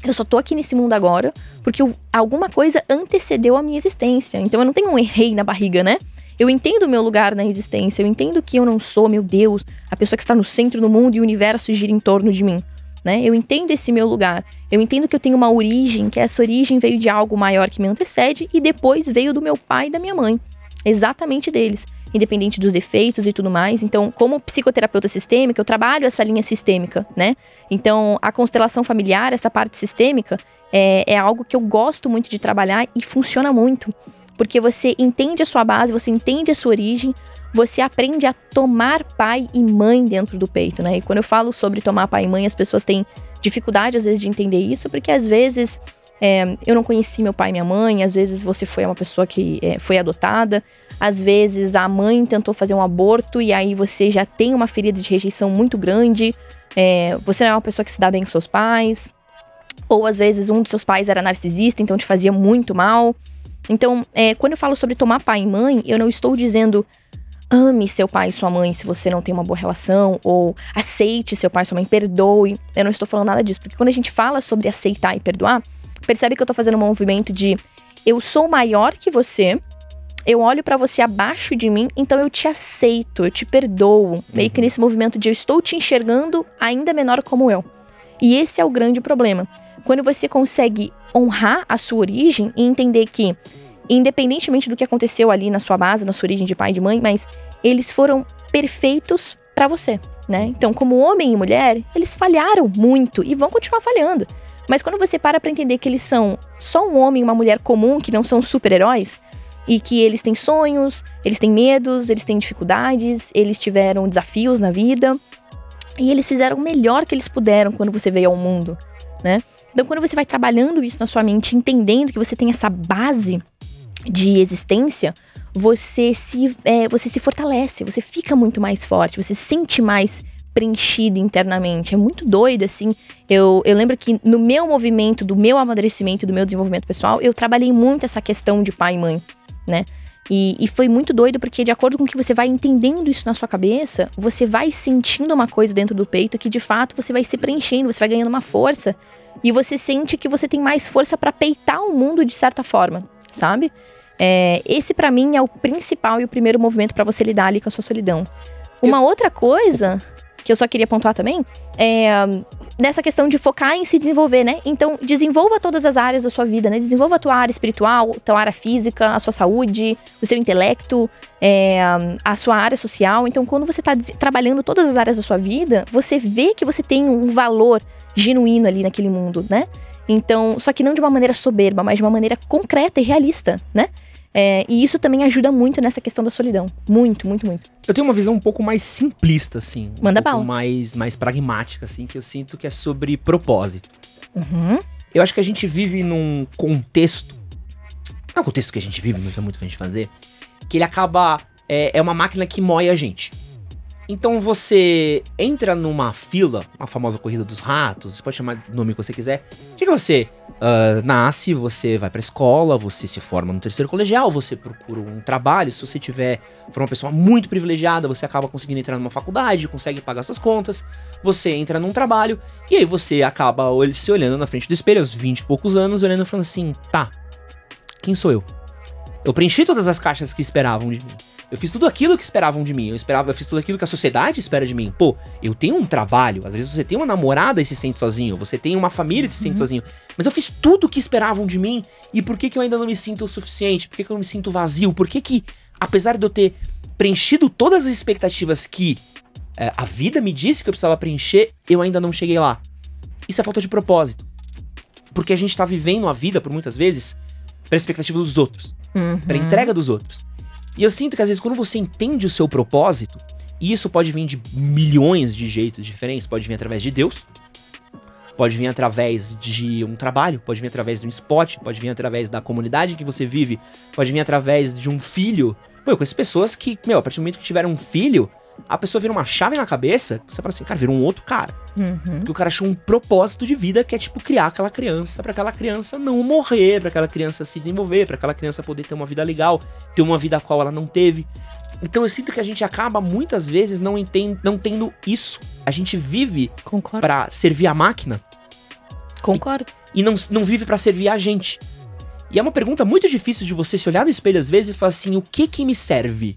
eu só tô aqui nesse mundo agora porque eu- alguma coisa antecedeu a minha existência. Então eu não tenho um errei na barriga, né? Eu entendo o meu lugar na existência, eu entendo que eu não sou, meu Deus, a pessoa que está no centro do mundo e o universo gira em torno de mim. né? Eu entendo esse meu lugar. Eu entendo que eu tenho uma origem, que essa origem veio de algo maior que me antecede e depois veio do meu pai e da minha mãe. Exatamente deles independente dos defeitos e tudo mais. Então, como psicoterapeuta sistêmica, eu trabalho essa linha sistêmica, né? Então, a constelação familiar, essa parte sistêmica, é, é algo que eu gosto muito de trabalhar e funciona muito. Porque você entende a sua base, você entende a sua origem, você aprende a tomar pai e mãe dentro do peito, né? E quando eu falo sobre tomar pai e mãe, as pessoas têm dificuldade às vezes de entender isso, porque às vezes é, eu não conheci meu pai e minha mãe, às vezes você foi uma pessoa que é, foi adotada, às vezes a mãe tentou fazer um aborto e aí você já tem uma ferida de rejeição muito grande, é, você não é uma pessoa que se dá bem com seus pais, ou às vezes um dos seus pais era narcisista, então te fazia muito mal. Então, é, quando eu falo sobre tomar pai e mãe, eu não estou dizendo ame seu pai e sua mãe se você não tem uma boa relação, ou aceite seu pai e sua mãe, perdoe. Eu não estou falando nada disso, porque quando a gente fala sobre aceitar e perdoar, Percebe que eu tô fazendo um movimento de eu sou maior que você, eu olho para você abaixo de mim, então eu te aceito, eu te perdoo. Meio que uhum. nesse movimento de eu estou te enxergando ainda menor como eu. E esse é o grande problema. Quando você consegue honrar a sua origem e entender que, independentemente do que aconteceu ali na sua base, na sua origem de pai e de mãe, mas eles foram perfeitos para você, né? Então, como homem e mulher, eles falharam muito e vão continuar falhando. Mas quando você para pra entender que eles são só um homem e uma mulher comum, que não são super-heróis, e que eles têm sonhos, eles têm medos, eles têm dificuldades, eles tiveram desafios na vida, e eles fizeram o melhor que eles puderam quando você veio ao mundo, né? Então, quando você vai trabalhando isso na sua mente, entendendo que você tem essa base de existência, você se, é, você se fortalece, você fica muito mais forte, você se sente mais preenchida internamente. É muito doido, assim. Eu, eu lembro que no meu movimento, do meu amadurecimento, do meu desenvolvimento pessoal, eu trabalhei muito essa questão de pai e mãe, né? E, e, foi muito doido porque, de acordo com que você vai entendendo isso na sua cabeça, você vai sentindo uma coisa dentro do peito que, de fato, você vai se preenchendo, você vai ganhando uma força. E você sente que você tem mais força para peitar o mundo de certa forma, sabe? É, esse, para mim, é o principal e o primeiro movimento para você lidar ali com a sua solidão. Uma outra coisa que eu só queria pontuar também, é nessa questão de focar em se desenvolver, né? Então, desenvolva todas as áreas da sua vida, né? Desenvolva a tua área espiritual, tua área física, a sua saúde, o seu intelecto, é, a sua área social. Então, quando você está trabalhando todas as áreas da sua vida, você vê que você tem um valor genuíno ali naquele mundo, né? Então, só que não de uma maneira soberba, mas de uma maneira concreta e realista, né? É, e isso também ajuda muito nessa questão da solidão. Muito, muito, muito. Eu tenho uma visão um pouco mais simplista, assim. Um Manda pouco bala. mais, mais pragmática, assim, que eu sinto que é sobre propósito. Uhum. Eu acho que a gente vive num contexto. Não é um contexto que a gente vive, não tem muito pra gente fazer. Que ele acaba. É, é uma máquina que moe a gente. Então você entra numa fila, a famosa corrida dos ratos, você pode chamar do nome que você quiser. Diga você uh, nasce, você vai pra escola, você se forma no terceiro colegial, você procura um trabalho. Se você tiver for uma pessoa muito privilegiada, você acaba conseguindo entrar numa faculdade, consegue pagar suas contas, você entra num trabalho, e aí você acaba se olhando na frente do espelho aos 20 e poucos anos, olhando e falando assim: tá, quem sou eu? Eu preenchi todas as caixas que esperavam de mim. Eu fiz tudo aquilo que esperavam de mim. Eu esperava, eu fiz tudo aquilo que a sociedade espera de mim. Pô, eu tenho um trabalho. Às vezes você tem uma namorada e se sente sozinho. Você tem uma família e se sente uhum. sozinho. Mas eu fiz tudo o que esperavam de mim. E por que, que eu ainda não me sinto o suficiente? Por que, que eu não me sinto vazio? Por que, que, apesar de eu ter preenchido todas as expectativas que é, a vida me disse que eu precisava preencher, eu ainda não cheguei lá? Isso é falta de propósito. Porque a gente tá vivendo a vida, por muitas vezes, pra expectativa dos outros. Uhum. Pra entrega dos outros. E eu sinto que às vezes quando você entende o seu propósito, e isso pode vir de milhões de jeitos diferentes, pode vir através de Deus, pode vir através de um trabalho, pode vir através de um spot, pode vir através da comunidade que você vive, pode vir através de um filho. Pô, eu conheço pessoas que, meu, a partir do momento que tiveram um filho, a pessoa vira uma chave na cabeça, você fala assim, cara, vira um outro cara. Uhum. Porque o cara achou um propósito de vida que é, tipo, criar aquela criança, para aquela criança não morrer, para aquela criança se desenvolver, para aquela criança poder ter uma vida legal, ter uma vida a qual ela não teve. Então eu sinto que a gente acaba muitas vezes não, entend, não tendo isso. A gente vive para servir a máquina. Concordo. E, e não, não vive para servir a gente. E é uma pergunta muito difícil de você se olhar no espelho às vezes e falar assim: o que que me serve?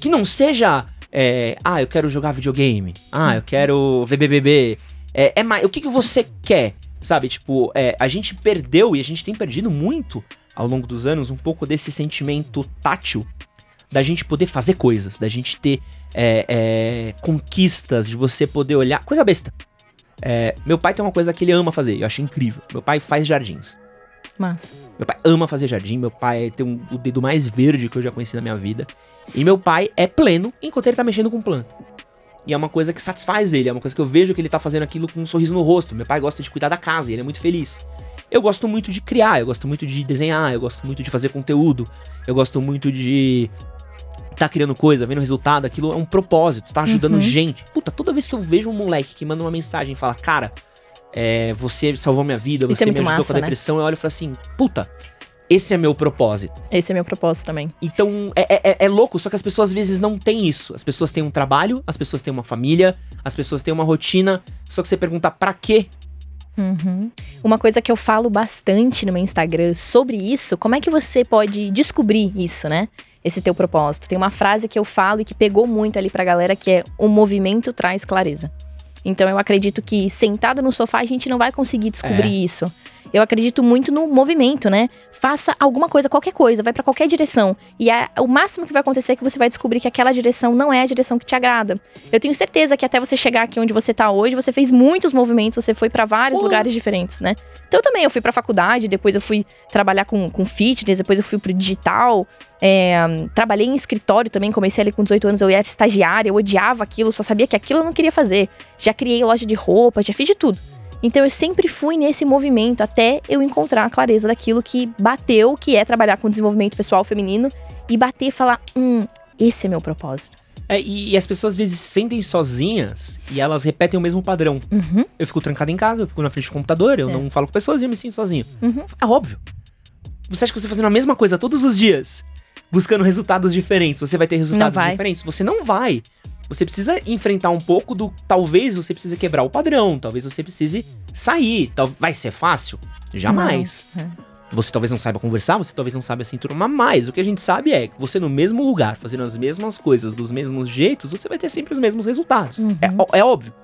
Que não seja é, ah, eu quero jogar videogame. Ah, eu quero ver BBB. É, é mais, o que, que você quer? Sabe, tipo, é, a gente perdeu e a gente tem perdido muito ao longo dos anos um pouco desse sentimento tátil da gente poder fazer coisas, da gente ter é, é, conquistas, de você poder olhar. Coisa besta. É, meu pai tem uma coisa que ele ama fazer, eu acho incrível. Meu pai faz jardins. Massa. Meu pai ama fazer jardim, meu pai tem um- o dedo mais verde que eu já conheci na minha vida. E meu pai é pleno enquanto ele tá mexendo com planta. E é uma coisa que satisfaz ele, é uma coisa que eu vejo que ele tá fazendo aquilo com um sorriso no rosto. Meu pai gosta de cuidar da casa e ele é muito feliz. Eu gosto muito de criar, eu gosto muito de desenhar, eu gosto muito de fazer conteúdo, eu gosto muito de tá criando coisa, vendo resultado, aquilo é um propósito, tá ajudando Uhum. gente. Puta, toda vez que eu vejo um moleque que manda uma mensagem e fala, cara, é, você salvou minha vida, Isso você é me ajudou massa, com a né? depressão, eu olho e falo assim, puta, esse é meu propósito. Esse é meu propósito também. Então, é, é- é- é louco, só que as pessoas às vezes não têm isso. As pessoas têm um trabalho, as pessoas têm uma família, as pessoas têm uma rotina, só que você pergunta pra quê? Uhum. Uma coisa que eu falo bastante no meu Instagram sobre isso, como é que você pode descobrir isso, né? Esse teu propósito. Tem uma frase que eu falo e que pegou muito ali pra galera que é: o movimento traz clareza. Então eu acredito que sentado no sofá a gente não vai conseguir descobrir isso. Eu acredito muito no movimento, né? Faça alguma coisa, qualquer coisa, vai pra qualquer direção. E a- o máximo que vai acontecer é que você vai descobrir que aquela direção não é a direção que te agrada. Eu tenho certeza que até você chegar aqui onde você tá hoje, você fez muitos movimentos, você foi pra vários Pô. lugares diferentes, né? Então eu também, eu fui pra faculdade, depois eu fui trabalhar com, com fitness, depois eu fui pro digital. é, trabalhei em escritório também, comecei ali com 18 anos, eu era estagiária, eu odiava aquilo, só sabia que aquilo eu não queria fazer. Já criei loja de roupa, já fiz de tudo. Então eu sempre fui nesse movimento até eu encontrar a clareza daquilo que bateu, que é trabalhar com desenvolvimento pessoal feminino e bater e falar, hum, esse é meu propósito. É, e, e as pessoas às vezes se sentem sozinhas e elas repetem o mesmo padrão. Uhum, Eu fico trancado em casa, eu fico na frente do computador, eu É. não falo com pessoas e eu me sinto sozinho. uhum. É óbvio. Você acha que você fazendo a mesma coisa todos os dias, buscando resultados diferentes, você vai ter resultados diferentes? Você não vai. Você precisa enfrentar um pouco do. Talvez você precise quebrar o padrão, talvez você precise sair. Tal, vai ser fácil? Jamais. Não, é. Você talvez não saiba conversar, você talvez não saiba se enturmar mais. O que a gente sabe é que você no mesmo lugar, fazendo as mesmas coisas dos mesmos jeitos, você vai ter sempre os mesmos resultados. Uhum. É, é óbvio.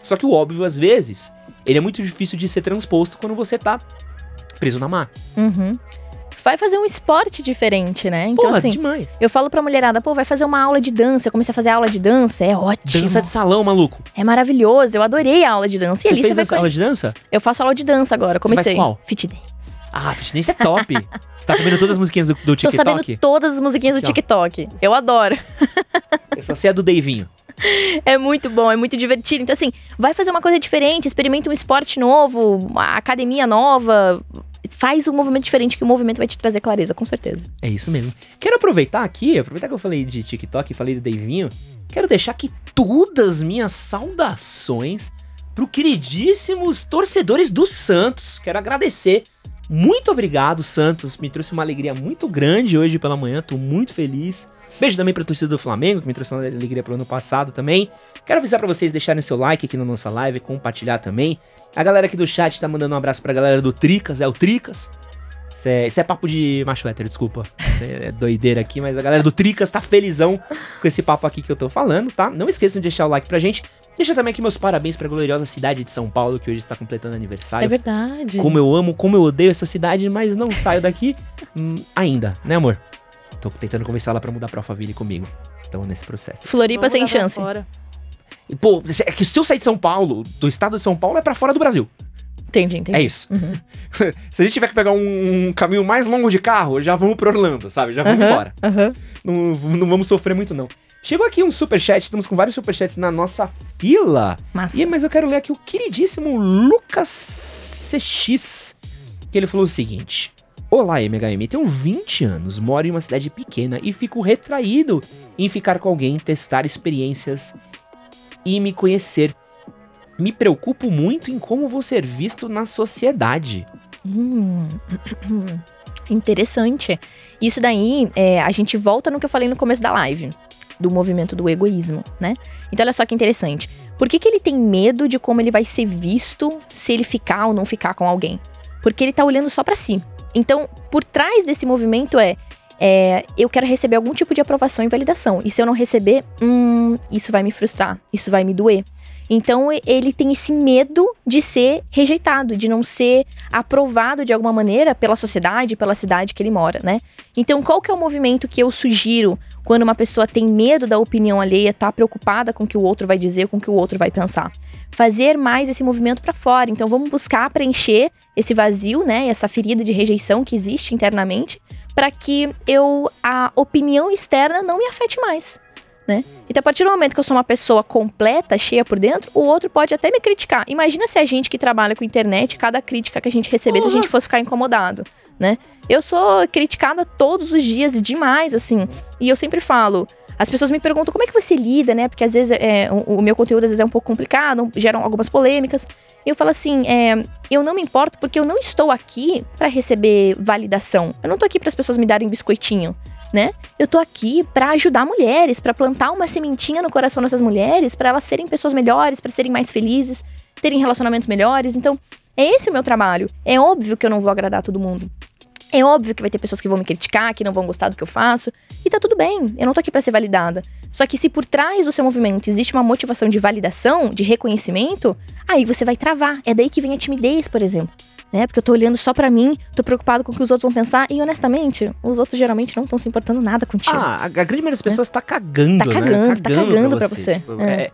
Só que o óbvio, às vezes, ele é muito difícil de ser transposto quando você tá preso na máquina. Uhum. Vai fazer um esporte diferente, né? Então, Porra, assim, demais. eu falo pra mulherada, pô, vai fazer uma aula de dança. Eu comecei a fazer aula de dança, é ótimo. Dança de salão, maluco. É maravilhoso, eu adorei a aula de dança. E Você ali fez você vai aula de dança? Eu faço aula de dança agora, Você faz comecei. qual? Fit dance. Ah, fitness é top. tá sabendo todas as musiquinhas do, do Tô TikTok? sabendo todas as musiquinhas do. TikTok. Eu adoro. Eu só sei a do Davinho. É muito bom, é muito divertido. Então, assim, vai fazer uma coisa diferente, experimenta um esporte novo, uma academia nova. Faz um movimento diferente que o movimento vai te trazer clareza, com certeza. É isso mesmo. Quero aproveitar aqui, aproveitar que eu falei de TikTok e falei do Davinho, quero deixar aqui todas as minhas saudações pro queridíssimos torcedores do Santos. Quero agradecer. Muito obrigado, Santos. Me trouxe uma alegria muito grande hoje pela manhã. Tô muito feliz. Beijo também pra torcida do Flamengo, que me trouxe uma alegria pro ano passado também. Quero avisar pra vocês deixarem seu like aqui na nossa live, compartilhar também. A galera aqui do chat tá mandando um abraço pra galera do Tricas, é o Tricas. Isso é, isso é papo de macho hétero, desculpa. Isso é doideira aqui, mas a galera do Tricas tá felizão com esse papo aqui que eu tô falando, tá? Não esqueçam de deixar o like pra gente. Deixa também aqui meus parabéns pra gloriosa cidade de São Paulo, que hoje está completando aniversário. É verdade. Como eu amo, como eu odeio essa cidade, mas não saio daqui hum, ainda, né, amor? Tô tentando convencer ela pra mudar pra Alphaville comigo. Estamos nesse processo. Floripa sem chance. fora. E, pô, é que se eu sair de São Paulo, do estado de São Paulo, é pra fora do Brasil. Entendi, entendi. É isso. Uhum. se a gente tiver que pegar um, um caminho mais longo de carro, já vamos pro Orlando, sabe? Já vamos Aham, embora. aham. Não, não vamos sofrer muito, não. Chegou aqui um superchat, estamos com vários superchats na nossa fila. Massa. E, mas eu quero ler aqui o queridíssimo Lucas CX, que ele falou o seguinte. Olá, MHM, tenho 20 anos, moro em uma cidade pequena e fico retraído em ficar com alguém, testar experiências e me conhecer. Me preocupo muito em como vou ser visto na sociedade. Hum. Interessante. Isso daí, é, a gente volta no que eu falei no começo da live. Do movimento do egoísmo, né? Então, olha só que interessante. Por que, que ele tem medo de como ele vai ser visto se ele ficar ou não ficar com alguém? Porque ele tá olhando só pra si. Então, por trás desse movimento é, é, eu quero receber algum tipo de aprovação e validação. E se eu não receber, hum, isso vai me frustrar, isso vai me doer. Então ele tem esse medo de ser rejeitado, de não ser aprovado de alguma maneira pela sociedade, pela cidade que ele mora, né? Então qual que é o movimento que eu sugiro quando uma pessoa tem medo da opinião alheia, tá preocupada com o que o outro vai dizer, com o que o outro vai pensar? Fazer mais esse movimento para fora. Então vamos buscar preencher esse vazio, né, essa ferida de rejeição que existe internamente, para que eu a opinião externa não me afete mais. Né? Então, a partir do momento que eu sou uma pessoa completa, cheia por dentro, o outro pode até me criticar. Imagina se a gente que trabalha com internet, cada crítica que a gente recebesse, a gente fosse ficar incomodado, né? Eu sou criticada todos os dias, demais, assim. E eu sempre falo, as pessoas me perguntam como é que você lida, né? Porque às vezes é, o, o meu conteúdo às vezes é um pouco complicado, geram algumas polêmicas. E eu falo assim, é, eu não me importo porque eu não estou aqui para receber validação. Eu não tô aqui para as pessoas me darem biscoitinho, né? Eu tô aqui para ajudar mulheres, para plantar uma sementinha no coração dessas mulheres, para elas serem pessoas melhores, para serem mais felizes, terem relacionamentos melhores. Então, é esse o meu trabalho. É óbvio que eu não vou agradar todo mundo. É óbvio que vai ter pessoas que vão me criticar, que não vão gostar do que eu faço. E tá tudo bem, eu não tô aqui pra ser validada. Só que se por trás do seu movimento existe uma motivação de validação, de reconhecimento, aí você vai travar. É daí que vem a timidez, por exemplo. Né? Porque eu tô olhando só pra mim, tô preocupado com o que os outros vão pensar. E honestamente, os outros geralmente não estão se importando nada contigo. Ah, a, grande maioria das pessoas tá cagando, Tá né? cagando, tá cagando pra você. Tipo, É. é- é-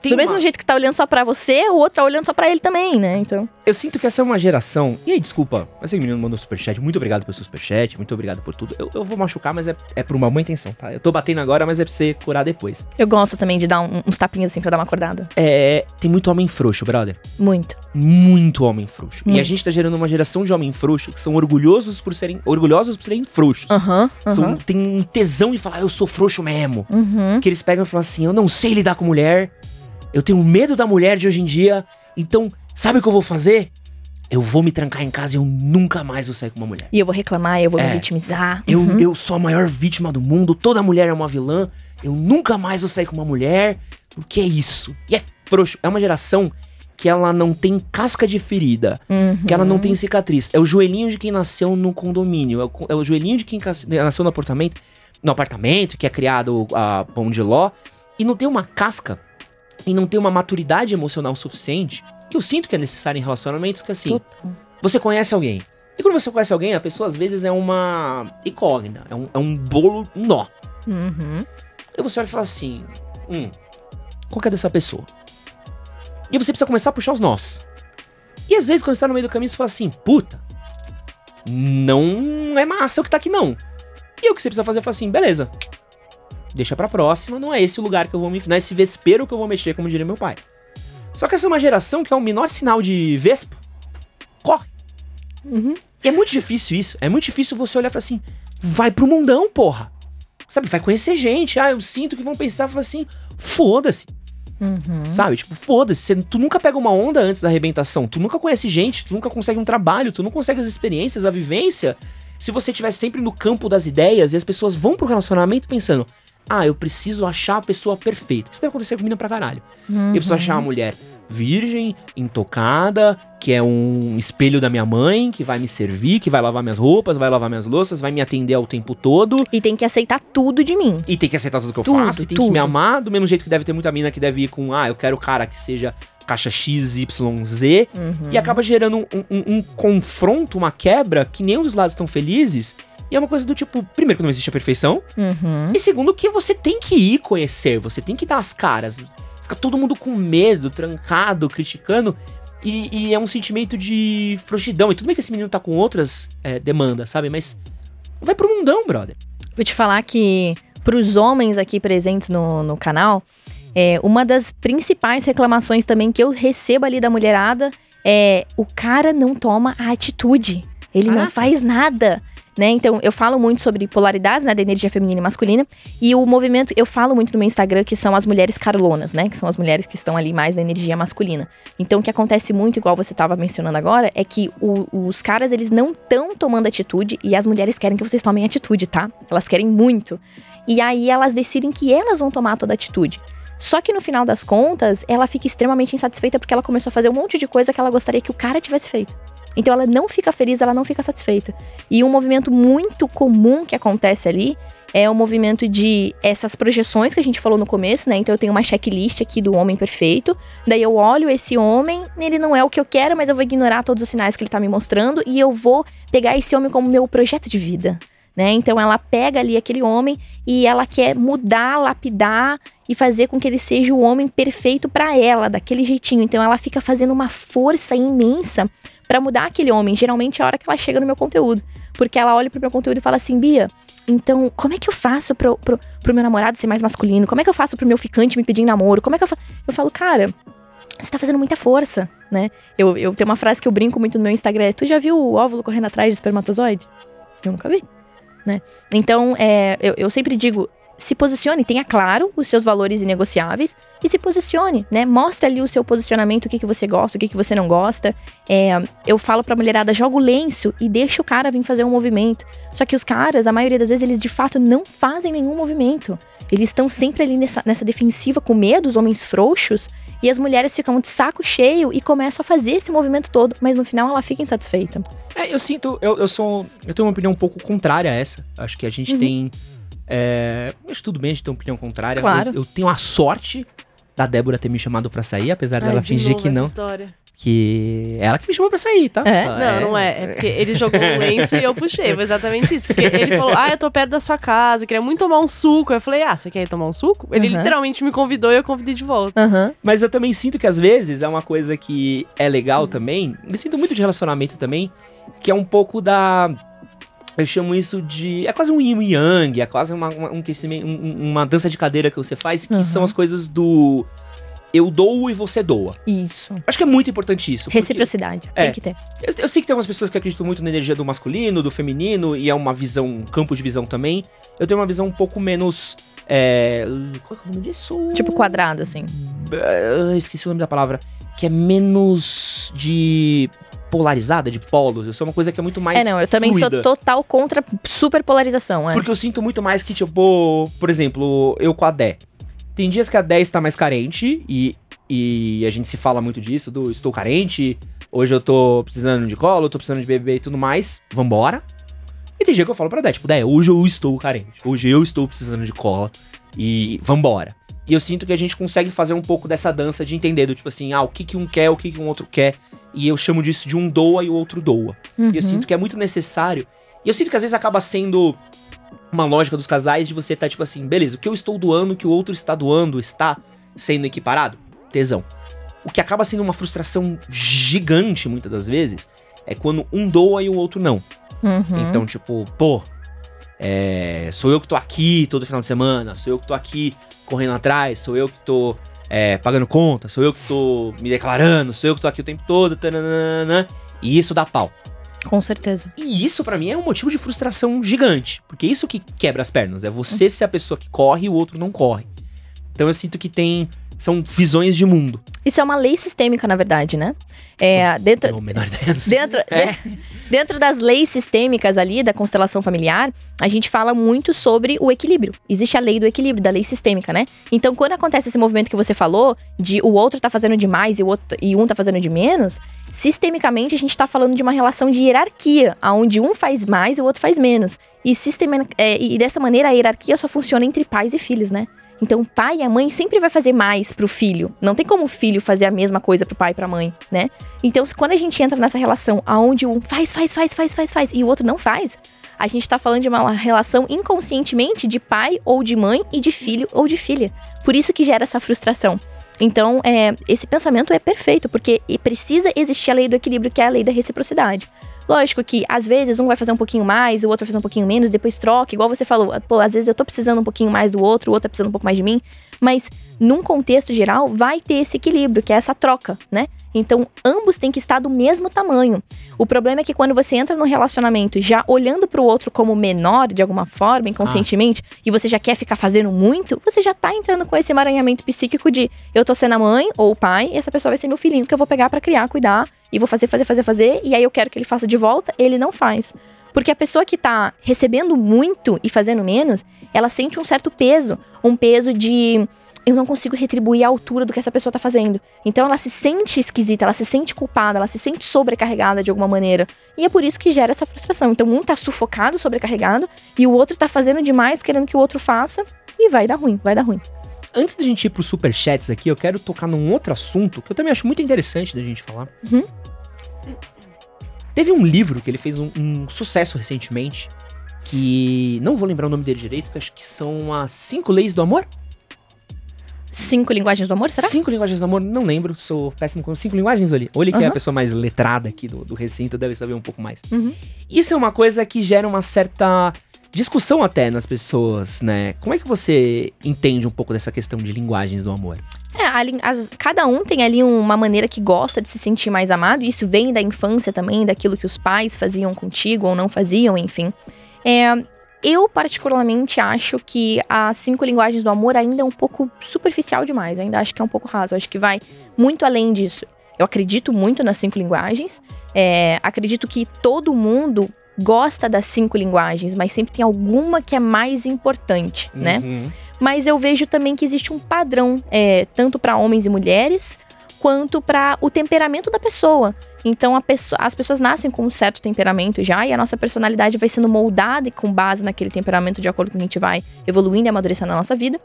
tem do uma- mesmo jeito que tá olhando só pra você, o outro tá olhando só pra ele também, né? Então. Eu sinto que essa é uma geração. E aí, desculpa, que o menino mandou superchat. Muito obrigado pelo seu superchat, muito obrigado por tudo. Eu, eu vou machucar, mas é, é por uma boa intenção, tá? Eu tô batendo agora, mas é pra você curar depois. Eu gosto também de dar um- uns tapinhas assim pra dar uma acordada. É. Tem muito homem frouxo, brother. Muito. Muito homem frouxo. E a Muito. gente tá gerando uma geração de homem frouxo que são orgulhosos por serem. orgulhosos por serem frouxos. Aham. Aham. tem um tesão em falar, "Ah, eu sou frouxo mesmo. Uhum. Que eles pegam e falam assim: eu não sei lidar com mulher, eu tenho medo da mulher de hoje em dia, então, sabe o que eu vou fazer? Eu vou me trancar em casa e eu nunca mais vou sair com uma mulher. E eu vou reclamar, eu vou É. me vitimizar. Eu, Uhum. eu sou a maior vítima do mundo, toda mulher é uma vilã, eu nunca mais vou sair com uma mulher. O que é isso? E é frouxo. É uma geração que ela não tem casca de ferida, Uhum. que ela não tem cicatriz. É o joelhinho de quem nasceu no condomínio, é o, é o joelhinho de quem nasceu no apartamento, no apartamento, que é criado a pão de ló, e não tem uma casca, e não tem uma maturidade emocional suficiente, que eu sinto que é necessário em relacionamentos, que assim, Total. você conhece alguém. E quando você conhece alguém, a pessoa às vezes é uma incógnita, é um, é um bolo, nó. Uhum. E você olha e fala assim: hum, qual que é dessa pessoa? E você precisa começar a puxar os nós. E às vezes, quando você tá no meio do caminho, você fala assim: puta, não é massa o que tá aqui não. E o que você precisa fazer é falar assim: beleza, deixa pra próxima, não é esse o lugar que eu vou me. Não é esse vespeiro que eu vou mexer, como diria meu pai. Só que essa é uma geração que é o menor sinal de vespa. Corre. Uhum. E é muito difícil isso. É muito difícil você olhar e falar assim: vai pro mundão, porra. Sabe, vai conhecer gente. Ah, eu sinto que vão pensar, falar assim: foda-se. Uhum. Sabe? Tipo, foda-se. Tu nunca pega uma onda antes da arrebentação. Tu nunca conhece gente, tu nunca consegue um trabalho, tu não consegue as experiências, a vivência. Se você estiver sempre no campo das ideias e as pessoas vão pro relacionamento pensando: ah, eu preciso achar a pessoa perfeita. Isso deve acontecer com mina pra caralho. Uhum. Eu preciso achar uma mulher virgem, intocada, que é um espelho da minha mãe, que vai me servir, que vai lavar minhas roupas, vai lavar minhas louças, vai me atender ao tempo todo. E tem que aceitar tudo de mim. E tem que aceitar tudo que eu Tudo, faço, e tem que me tudo. amar, do mesmo jeito que deve ter muita mina que deve ir com, ah, eu quero o cara que seja caixa XYZ, Uhum. e acaba gerando um, um- um confronto, uma quebra, que nenhum dos lados estão felizes. E é uma coisa do tipo, primeiro, que não existe a perfeição, Uhum. e segundo, que você tem que ir conhecer, você tem que dar as caras. Fica todo mundo com medo, trancado, criticando. E, e é um sentimento de frouxidão. E tudo bem que esse menino tá com outras é, demandas, sabe? Mas vai pro mundão, brother. Vou te falar que, pros homens aqui presentes no, no canal, é, uma das principais reclamações também que eu recebo ali da mulherada é o cara não toma a atitude. Ele não Caraca. faz nada. Né? Então, eu falo muito sobre polaridades, né, da energia feminina e masculina, e o movimento, eu falo muito no meu Instagram que são as mulheres carlonas, né, que são as mulheres que estão ali mais na energia masculina. Então, o que acontece muito, igual você estava mencionando agora, é que o- os caras, eles não estão tomando atitude e as mulheres querem que vocês tomem atitude, tá? Elas querem muito. E aí elas decidem que elas vão tomar toda a atitude. Só que no final das contas, ela fica extremamente insatisfeita porque ela começou a fazer um monte de coisa que ela gostaria que o cara tivesse feito. Então ela não fica feliz, ela não fica satisfeita. E um movimento muito comum que acontece ali é o movimento de essas projeções que a gente falou no começo, né? Então eu tenho uma checklist aqui do homem perfeito. Daí eu olho esse homem, ele não é o que eu quero, mas eu vou ignorar todos os sinais que ele tá me mostrando e eu vou pegar esse homem como meu projeto de vida. Né? Então ela pega ali aquele homem e ela quer mudar, lapidar e fazer com que ele seja o homem perfeito para ela, daquele jeitinho. Então ela fica fazendo uma força imensa para mudar aquele homem. Geralmente é a hora que ela chega no meu conteúdo, porque ela olha pro meu conteúdo e fala assim: "Bia, então, como é que eu faço pro, pro, pro meu namorado ser mais masculino? Como é que eu faço pro meu ficante me pedir namoro? Como é que eu faço? Eu falo, cara, você tá fazendo muita força, né? Eu, eu tenho uma frase que eu brinco muito no meu Instagram: Tu já viu o óvulo correndo atrás de espermatozoide? Eu nunca vi, né? Então, é, eu, eu sempre digo: se posicione, tenha claro os seus valores inegociáveis e se posicione, né? Mostre ali o seu posicionamento, o que, que você gosta, o que, que você não gosta. É, eu falo pra mulherada, joga o lenço e deixa o cara vir fazer um movimento. Só que os caras, a maioria das vezes, eles de fato não fazem nenhum movimento. Eles estão sempre ali nessa, nessa defensiva com medo, os homens frouxos, e as mulheres ficam de saco cheio e começam a fazer esse movimento todo, mas no final ela fica insatisfeita. É, eu sinto, eu, eu sou. Eu tenho uma opinião um pouco contrária a essa. Acho que a gente tem. É, acho tudo bem a gente ter uma opinião contrária. Claro. Eu, eu tenho a sorte da Débora ter me chamado pra sair, apesar Ai, dela de fingir novo que essa não. história. Que ela que me chamou pra sair, tá? É? Só- Não, não é. É porque ele jogou um lenço e eu puxei. Foi exatamente isso. Porque ele falou, ah, eu tô perto da sua casa, queria muito tomar um suco. Eu falei, ah, você quer ir tomar um suco? Ele Uhum. literalmente me convidou e eu convidei de volta. Aham. Mas eu também sinto que às vezes é uma coisa que é legal também. Eu sinto muito de relacionamento também, que é um pouco da. Eu chamo isso de. É quase um yin yang, é quase uma, uma, um um- uma dança de cadeira que você faz, que Uhum. são as coisas do. Eu dou e você doa. Isso. Acho que é muito importante isso. Reciprocidade. É. Tem que ter. Eu, eu sei que tem algumas pessoas que acreditam muito na energia do masculino, do feminino, e é uma visão, um campo de visão também. Eu tenho uma visão um pouco menos. É, qual é o nome disso? Tipo quadrado, assim. Ah, esqueci o nome da palavra, que é menos de polarizada, de polos. Eu sou uma coisa que é muito mais é, não, eu também fluida. sou total contra superpolarização, é. Porque eu sinto muito mais que, tipo, por exemplo, eu com a Dé. Tem dias que a Dé está mais carente e, e a gente se fala muito disso, do estou carente, hoje eu tô precisando de colo, eu tô precisando de bebê e tudo mais, vambora. E tem dia que eu falo pra Dé, tipo, Dé, hoje eu estou carente, hoje eu estou precisando de cola e vambora. E eu sinto que a gente consegue fazer um pouco dessa dança de entender, do tipo assim, ah, o que, que um quer, o que, que um outro quer. E eu chamo disso de um doa e o outro doa. Uhum. E eu sinto que é muito necessário. E eu sinto que às vezes acaba sendo uma lógica dos casais de você estar tipo assim, beleza, o que eu estou doando, o que o outro está doando, está sendo equiparado? Tesão. O que acaba sendo uma frustração gigante muitas das vezes é quando um doa e o outro não. Uhum. Então, tipo, pô, é, sou eu que tô aqui todo final de semana, sou eu que tô aqui correndo atrás, sou eu que tô é, pagando conta, sou eu que tô me declarando, sou eu que tô aqui o tempo todo, tananana, e isso dá pau. Com certeza. E isso pra mim é um motivo de frustração gigante, porque isso que quebra as pernas, é você ser a pessoa que corre e o outro não corre. Então eu sinto que tem são visões de mundo. Isso é uma lei sistêmica, na verdade, né? É, dentro, Não, menor. Dentro, É. dentro das leis sistêmicas ali da constelação familiar, a gente fala muito sobre o equilíbrio. Existe a lei do equilíbrio, da lei sistêmica, né? Então, quando acontece esse movimento que você falou, de o outro tá fazendo de mais e, o outro, e um tá fazendo de menos, sistemicamente a gente tá falando de uma relação de hierarquia, onde um faz mais e o outro faz menos. E, sistema, é, e dessa maneira a hierarquia só funciona entre pais e filhos, né? Então, o pai e a mãe sempre vai fazer mais pro filho. Não tem como o filho fazer a mesma coisa pro pai e pra mãe, né? Então, quando a gente entra nessa relação aonde um faz, faz, faz, faz, faz, faz e o outro não faz, a gente tá falando de uma relação inconscientemente de pai ou de mãe e de filho ou de filha. Por isso que gera essa frustração. Então, é, esse pensamento é perfeito, porque precisa existir a lei do equilíbrio, que é a lei da reciprocidade. Lógico que, às vezes, um vai fazer um pouquinho mais, o outro vai fazer um pouquinho menos, depois troca, igual você falou. Pô, às vezes eu tô precisando um pouquinho mais do outro, o outro tá precisando um pouco mais de mim. Mas, num contexto geral, vai ter esse equilíbrio, que é essa troca, né? Então, ambos têm que estar do mesmo tamanho. O problema é que quando você entra no relacionamento já olhando pro outro como menor, de alguma forma, inconscientemente, e você já quer ficar fazendo muito, você já tá entrando com esse emaranhamento psíquico de eu tô sendo a mãe ou o pai, e essa pessoa vai ser meu filhinho que eu vou pegar pra criar, cuidar, e vou fazer, fazer, fazer, fazer, e aí eu quero que ele faça de volta, ele não faz. Porque a pessoa que tá recebendo muito e fazendo menos, ela sente um certo peso, um peso de eu não consigo retribuir a altura do que essa pessoa tá fazendo. Então ela se sente esquisita, ela se sente culpada, ela se sente sobrecarregada de alguma maneira. E é por isso que gera essa frustração. Então um tá sufocado, sobrecarregado, e o outro tá fazendo demais, querendo que o outro faça, e vai dar ruim, vai dar ruim. Antes da gente ir pros superchats aqui, eu quero tocar num outro assunto que eu também acho muito interessante da gente falar. Uhum. Teve um livro que ele fez um, um sucesso recentemente, que não vou lembrar o nome dele direito, que acho que são as cinco leis do amor. Cinco linguagens do amor, será? Cinco linguagens do amor, não lembro, sou péssimo com cinco linguagens, Oli. Oli que é a Aham. pessoa mais letrada aqui do, do recinto, deve saber um pouco mais. Uhum. Isso é uma coisa que gera uma certa discussão até nas pessoas, né? Como é que você entende um pouco dessa questão de linguagens do amor? É, a as- cada um tem ali uma maneira que gosta de se sentir mais amado, e isso vem da infância também, daquilo que os pais faziam contigo ou não faziam, enfim. É, eu, particularmente, acho que as cinco linguagens do amor ainda é um pouco superficial demais. Eu ainda acho que é um pouco raso. Eu acho que vai muito além disso. Eu acredito muito nas cinco linguagens. é, acredito que todo mundo gosta das cinco linguagens, mas sempre tem alguma que é mais importante, né? Uhum. Mas eu vejo também que existe um padrão, é, tanto para homens e mulheres, quanto para o temperamento da pessoa. Então pessoa- as pessoas nascem com um certo temperamento já, e a nossa personalidade vai sendo moldada e com base naquele temperamento de acordo com que a gente vai evoluindo e amadurecendo na nossa vida.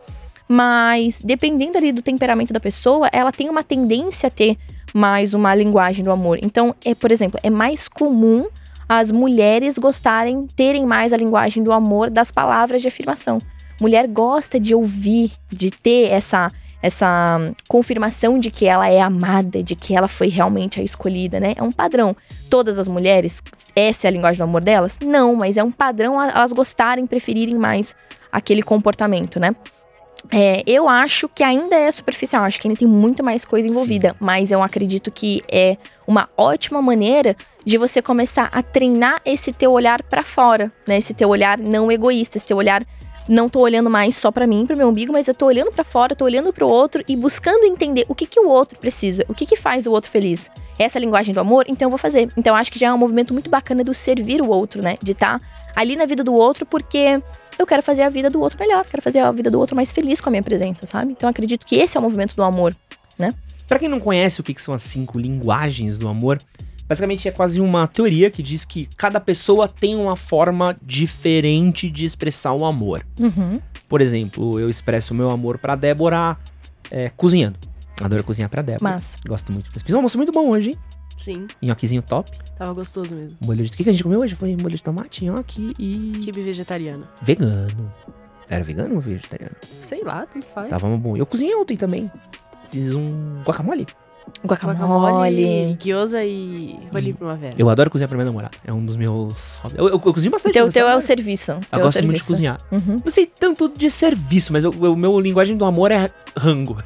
Mas dependendo ali do temperamento da pessoa, ela tem uma tendência a ter mais uma linguagem do amor. Então, é, por exemplo, é mais comum as mulheres gostarem, terem mais a linguagem do amor das palavras de afirmação. Mulher gosta de ouvir, de ter essa essa confirmação de que ela é amada, de que ela foi realmente a escolhida, né? É um padrão. Todas as mulheres, essa é a linguagem do amor delas? Não, mas é um padrão elas gostarem, preferirem mais aquele comportamento, né? É, eu acho que ainda é superficial, acho que ainda tem muito mais coisa envolvida, mas eu acredito que é uma ótima maneira de você começar a treinar esse teu olhar pra fora, né? Esse teu olhar não egoísta, esse teu olhar não tô olhando mais só pra mim, pro meu umbigo, mas eu tô olhando pra fora, tô olhando pro outro e buscando entender o que que o outro precisa, o que que faz o outro feliz. Essa é a linguagem do amor, então eu vou fazer. Então eu acho que já é um movimento muito bacana do servir o outro, né? De estar ali na vida do outro porque eu quero fazer a vida do outro melhor, quero fazer a vida do outro mais feliz com a minha presença, sabe? Então eu acredito que esse é o movimento do amor. Pra quem não conhece o que, que são as cinco linguagens do amor, basicamente é quase uma teoria que diz que cada pessoa tem uma forma diferente de expressar o amor. Uhum. Por exemplo, eu expresso o meu amor pra Débora é, cozinhando. Adoro cozinhar pra Débora. Mas Gosto muito. Fiz um almoço muito bom hoje, hein? Sim, Nhoquezinho top. tava gostoso mesmo. Molho de... O que, que a gente comeu hoje? Foi molho de tomate, nhoque e... Kibe vegetariano. Vegano. Era vegano ou vegetariano? Sei lá, tanto faz. Tava bom. Eu cozinhei ontem também. Fiz um guacamole. guacamole. gyoza e rolinho primavera. Eu adoro cozinhar pra minha namorada. É um dos meus... Eu, eu, eu cozinho bastante. Teu, mas teu é o serviço. Eu é gosto muito de serviço. cozinhar. Uhum. Não sei tanto de serviço, mas o meu linguagem do amor é rango.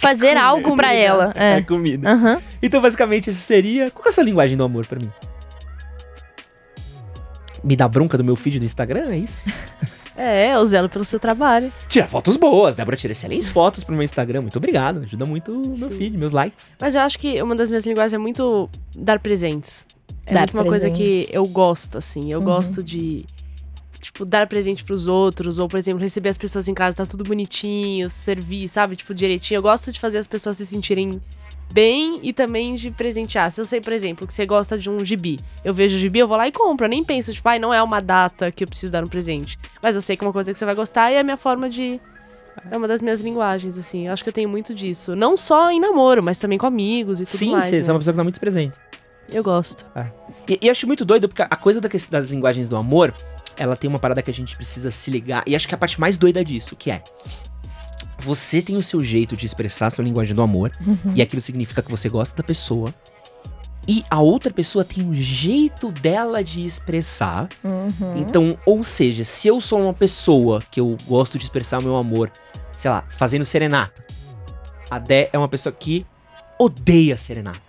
Fazer algo pra ela. É É. comida. Aham. Então, basicamente, isso seria. Qual é a sua linguagem do amor pra mim? Me dá bronca do meu feed do Instagram, é isso? É, eu zelo pelo seu trabalho. Tira fotos boas. Débora tira excelentes fotos pro meu Instagram. Muito obrigado. Ajuda muito o meu feed, meus likes. Mas eu acho que uma das minhas linguagens é muito dar presentes. É Dar muito uma coisa que eu gosto, assim. Eu Uhum. gosto de, tipo, dar presente pros outros. Ou, por exemplo, receber as pessoas em casa, tá tudo bonitinho, servir, sabe? Tipo, direitinho. Eu gosto de fazer as pessoas se sentirem bem e também de presentear. Se eu sei, por exemplo, que você gosta de um gibi, eu vejo o gibi, eu vou lá e compro. Eu nem penso, tipo, ai, não é uma data que eu preciso dar um presente. Mas eu sei que é uma coisa que você vai gostar e é a minha forma de. É uma das minhas linguagens, assim. Eu acho que eu tenho muito disso. Não só em namoro, mas também com amigos e tudo Sim, mais. você né? é uma pessoa que dá muitos presentes. Eu gosto. E, e acho muito doido, porque a coisa da das linguagens do amor, ela tem uma parada que a gente precisa se ligar. E acho que a parte mais doida disso, que é. Você tem o seu jeito de expressar a sua linguagem do amor, Uhum. e aquilo significa que você gosta da pessoa. E a outra pessoa tem um jeito dela de expressar. Uhum. Então, ou seja, se eu sou uma pessoa que eu gosto de expressar o meu amor, sei lá, fazendo serenata, a Dé é uma pessoa que odeia serenata.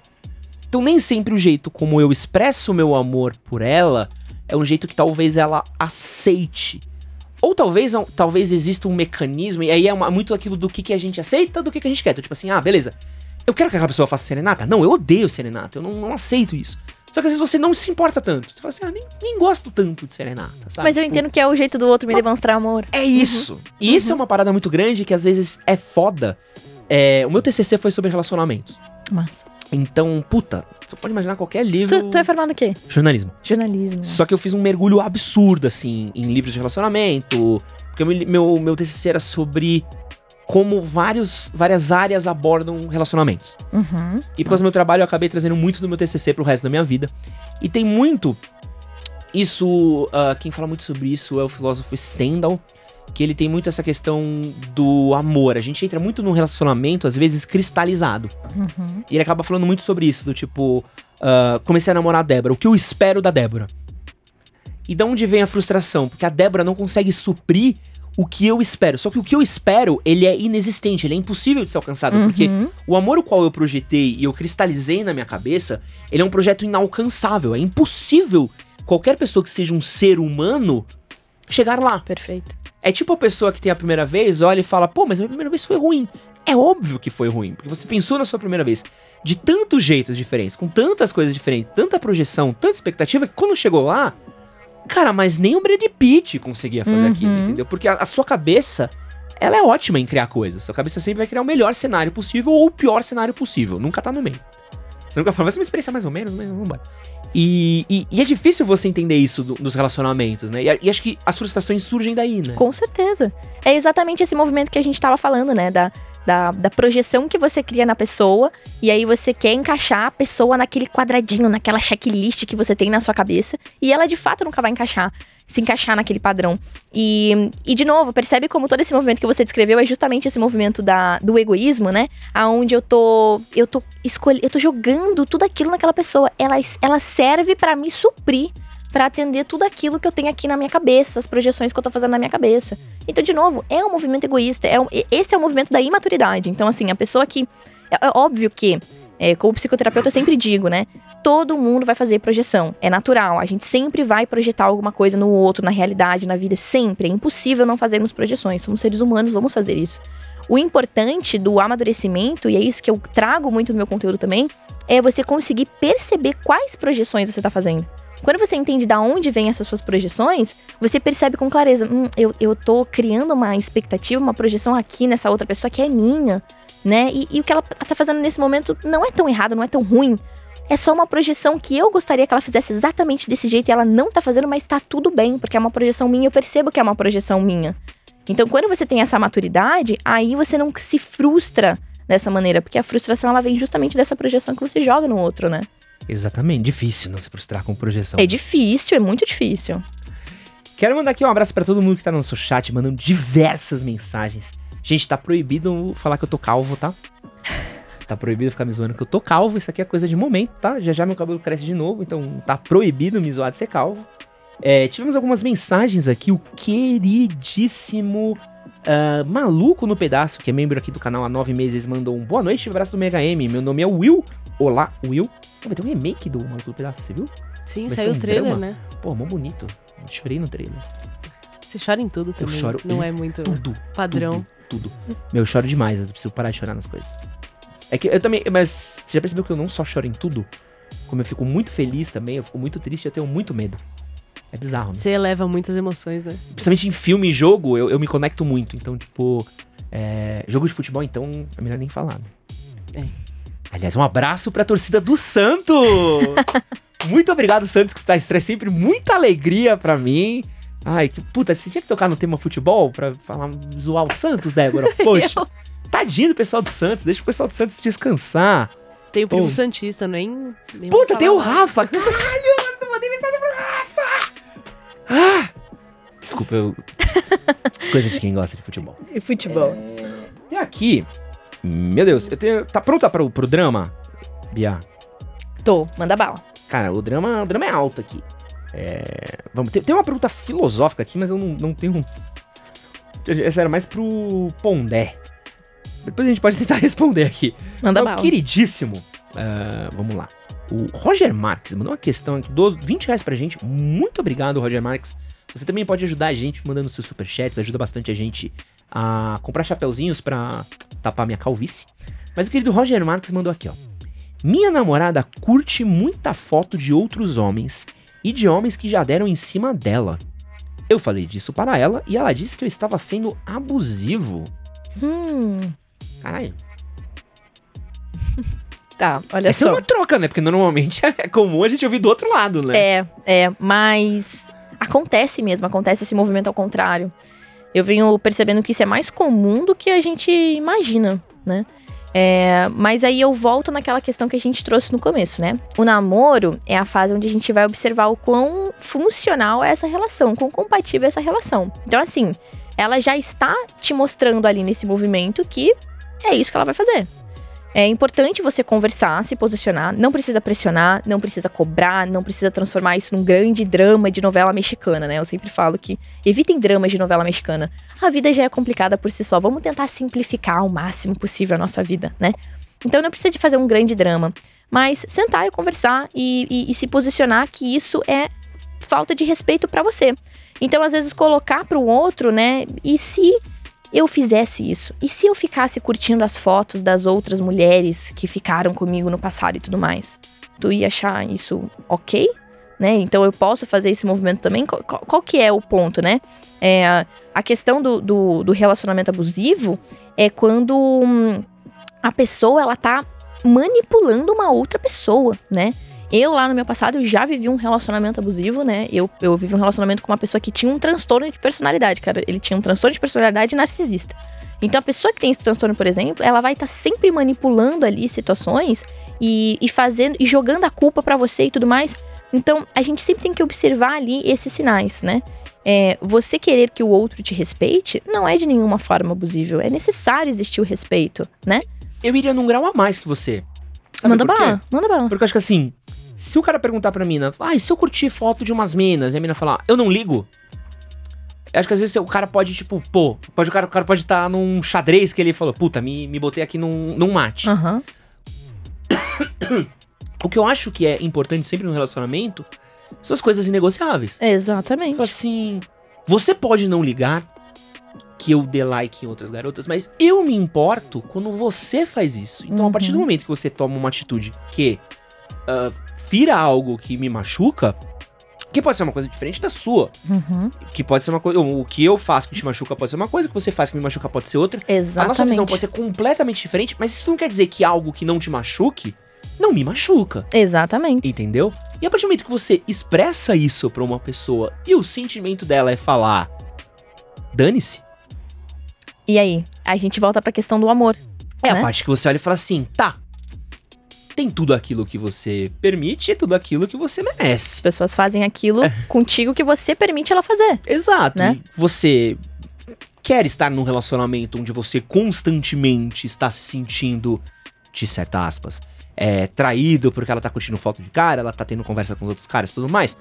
Então, nem sempre o jeito como eu expresso o meu amor por ela é um jeito que talvez ela aceite. Ou talvez, talvez exista um mecanismo, e aí é uma- muito aquilo do que, que a gente aceita, do que, que a gente quer. Então, tipo assim, ah, beleza. Eu quero que aquela pessoa faça serenata? Não, eu odeio serenata, eu não, não aceito isso. Só que às vezes você não se importa tanto. Você fala assim, ah, nem, nem gosto tanto de serenata, sabe? Mas eu Tipo, entendo que é o jeito do outro me demonstrar amor. É isso. E isso é uma parada muito grande que às vezes é foda. É, o meu TCC foi sobre relacionamentos. Massa. Então, puta, você pode imaginar qualquer livro. Tu, tu é formado o quê? Jornalismo. Jornalismo. Só que eu fiz um mergulho absurdo, assim, em livros de relacionamento. Porque meu, meu, meu TCC era sobre como vários, várias áreas abordam relacionamentos. Uhum. E por causa do meu trabalho, eu acabei trazendo muito do meu TCC pro resto da minha vida. E tem muito. Isso. ah, quem fala muito sobre isso é o filósofo Stendhal. Que ele tem muito essa questão do amor. A gente entra muito num relacionamento, às vezes, cristalizado. Uhum. E ele acaba falando muito sobre isso, do tipo, ah, comecei a namorar a Débora, o que eu espero da Débora? E da onde vem a frustração? Porque a Débora não consegue suprir o que eu espero. Só que o que eu espero, ele é inexistente, ele é impossível de ser alcançado, porque Uhum. o amor o qual eu projetei e eu cristalizei na minha cabeça, ele é um projeto inalcançável, é impossível qualquer pessoa que seja um ser humano chegar lá. Perfeito. É tipo a pessoa que tem a primeira vez, olha e fala, pô, mas a minha primeira vez foi ruim. É óbvio que foi ruim, porque você pensou na sua primeira vez de tantos jeitos diferentes, com tantas coisas diferentes, tanta projeção, tanta expectativa, que quando chegou lá, cara, mas nem o Brad Pitt conseguia fazer Uhum. aquilo, entendeu? Porque a, a sua cabeça, ela é ótima em criar coisas. Sua cabeça sempre vai criar o melhor cenário possível ou o pior cenário possível. Nunca tá no meio. Você nunca fala, vai ser uma experiência mais ou menos, mas vambora. E, e, e é difícil você entender isso do- dos relacionamentos, né? E, e acho que as frustrações surgem daí, né? Com certeza. É exatamente esse movimento que a gente tava falando, né? Da, da, da projeção que você cria na pessoa. E aí você quer encaixar a pessoa naquele quadradinho, naquela checklist que você tem na sua cabeça. E ela de fato nunca vai encaixar, se encaixar naquele padrão. E, e de novo, percebe como todo esse movimento que você descreveu é justamente esse movimento da, do egoísmo, né? Aonde eu tô. Eu tô escolhendo. Eu tô jogando tudo aquilo naquela pessoa. Ela, ela serve pra me suprir Pra atender tudo aquilo que eu tenho aqui na minha cabeça, as projeções que eu tô fazendo na minha cabeça. Então, de novo, é um movimento egoísta, é um- esse é o movimento da imaturidade. Então, assim, a pessoa que. É, é óbvio que, é, como psicoterapeuta, eu sempre digo, né? Todo mundo vai fazer projeção. É natural. A gente sempre vai projetar alguma coisa no outro, na realidade, na vida. Sempre. É impossível não fazermos projeções. Somos seres humanos, vamos fazer isso. O importante do amadurecimento, e é isso que eu trago muito no meu conteúdo também, é você conseguir perceber quais projeções você tá fazendo. Quando você entende da onde vêm essas suas projeções, você percebe com clareza, hum, eu, eu tô criando uma expectativa, uma projeção aqui nessa outra pessoa que é minha, né? E, e o que ela tá fazendo nesse momento não é tão errado, não é tão ruim. É só uma projeção que eu gostaria que ela fizesse exatamente desse jeito e ela não tá fazendo, mas tá tudo bem, porque é uma projeção minha, eu percebo que é uma projeção minha. Então, quando você tem essa maturidade, aí você não se frustra dessa maneira, porque a frustração ela vem justamente dessa projeção que você joga no outro, né? Exatamente, difícil não se frustrar com projeção. É difícil, é muito difícil. Quero mandar aqui um abraço pra todo mundo que tá no nosso chat, mandando diversas mensagens. Gente, tá proibido falar que eu tô calvo, tá? Tá proibido ficar me zoando que eu tô calvo, isso aqui é coisa de momento, tá? Já já meu cabelo cresce de novo, então tá proibido me zoar de ser calvo. É, tivemos algumas mensagens aqui, o queridíssimo ah, Maluco no Pedaço, que é membro aqui do canal há nove meses, mandou um boa noite, abraço do Mega M. Meu nome é Will. Olá, Will. Oh, vai ter um remake do Maluco no Pedaço, você viu? Sim, Vai saiu ser o um trailer, drama? né? Pô, mó bonito. Chorei no trailer. Você chora em tudo também. choro Não é muito Tudo. padrão. Tudo, tudo. Meu, eu choro demais, eu preciso parar de chorar nas coisas. É que eu também, mas você já percebeu que eu não só choro em tudo? Como eu fico muito feliz também, eu fico muito triste, eu tenho muito medo. É bizarro, né? Você eleva muitas emoções, né? Principalmente em filme e jogo, eu, eu me conecto muito. Então, tipo, é, jogo de futebol, então, é melhor nem falar, né? É. Aliás, um abraço pra torcida do Santos! muito obrigado, Santos, que está é sempre muita alegria pra mim. Ai, que puta, você tinha que tocar no tema futebol pra falar, zoar o Santos, Débora? Poxa, tadinho do pessoal do Santos, deixa o pessoal do Santos descansar. Tem o primo Pô. Santista, nem. nem Puta, tem o. Rafa! Caralho, Ah! Desculpa, eu. Coisa de quem gosta de futebol. E futebol. Tem aqui. Meu Deus, eu tenho. Tá pronta pro, pro drama, Bia? Tô, manda bala. Cara, o drama, o drama é alto aqui. É, vamos, tem, tem uma pergunta filosófica aqui, mas eu não, não tenho. Essa era mais pro Pondé. Depois a gente pode tentar responder aqui. Manda Meu bala. queridíssimo. ah, vamos lá. O Roger Marques mandou uma questão aqui, do 20 reais pra gente. Muito obrigado, Roger Marques. Você também pode ajudar a gente mandando seus superchats, ajuda bastante a gente a comprar chapeuzinhos pra tapar minha calvície. Mas o querido Roger Marques mandou aqui, ó. Minha namorada curte muita foto de outros homens e de homens que já deram em cima dela. Eu falei disso para ela e ela disse que eu estava sendo abusivo. Hum, Caralho. Tá, olha Essa é só. uma troca, né? Porque normalmente é comum a gente ouvir do outro lado, né? É, é, mas acontece mesmo, acontece esse movimento ao contrário. Eu venho percebendo que isso é mais comum do que a gente imagina, né? É, mas aí eu volto naquela questão que a gente trouxe no começo, né? O namoro é a fase onde a gente vai observar o quão funcional é essa relação, quão compatível é essa relação. Então, assim, ela já está te mostrando ali nesse movimento que é isso que ela vai fazer. É importante você conversar, se posicionar, não precisa pressionar, não precisa cobrar, não precisa transformar isso num grande drama de novela mexicana, né? Eu sempre falo que evitem dramas de novela mexicana. A vida já é complicada por si só, vamos tentar simplificar ao máximo possível a nossa vida, né? Então não precisa de fazer um grande drama, mas sentar e conversar e, e- e se posicionar que isso é falta de respeito pra você. Então às vezes colocar pro outro, né? E se eu fizesse isso? E se eu ficasse curtindo as fotos das outras mulheres que ficaram comigo no passado e tudo mais? Tu ia achar isso ok? Né? Então eu posso fazer esse movimento também? Qual, qual- que é o ponto, né? É, a- a questão do, do, do relacionamento abusivo é quando hum, a pessoa ela tá manipulando uma outra pessoa, né? Eu, lá no meu passado, já vivi um relacionamento abusivo, né? Eu, eu vivi um relacionamento com uma pessoa que tinha um transtorno de personalidade, cara. Ele tinha um transtorno de personalidade narcisista. Então, a pessoa que tem esse transtorno, por exemplo, ela vai estar sempre manipulando ali situações e, e fazendo e jogando a culpa pra você e tudo mais. Então, a gente sempre tem que observar ali esses sinais, né? É, você querer que o outro te respeite não é de nenhuma forma abusível. É necessário existir o respeito, né? Eu iria num grau a mais que você. Sabe manda bala, manda bala. Porque eu acho que assim, se o cara perguntar pra mina, ah, e se eu curtir foto de umas minas? E a mina falar, eu não ligo. Eu acho que às vezes o cara pode, tipo, pô, pode, o, cara, o cara pode estar num xadrez que ele falou, puta, me, me botei aqui num, num mate. Aham. O que eu acho que é importante sempre no relacionamento são as coisas inegociáveis. Exatamente. Fala assim, você pode não ligar que eu dê like em outras garotas, mas eu me importo quando você faz isso. Então, a partir do Uhum. momento que você toma uma atitude que ah, fira algo que me machuca, que pode ser uma coisa diferente da sua, Uhum. que pode ser uma coisa, o que eu faço que te machuca pode ser uma coisa, o que você faz que me machuca pode ser outra. A Exatamente. nossa visão pode ser completamente diferente, mas isso não quer dizer que algo que não te machuque não me machuca. Exatamente. Entendeu? E a partir do momento que você expressa isso pra uma pessoa e o sentimento dela é falar, dane-se, E aí? A gente volta pra questão do amor. é Né? a parte que você olha e fala assim, tá. Tem tudo aquilo que você permite e tudo aquilo que você As merece. pessoas fazem aquilo É. contigo que você permite ela fazer. Exato. Né? Você quer estar num relacionamento onde você constantemente está se sentindo, de certas aspas, é, traído porque ela tá curtindo foto de cara, ela tá tendo conversa com os outros caras e tudo mais.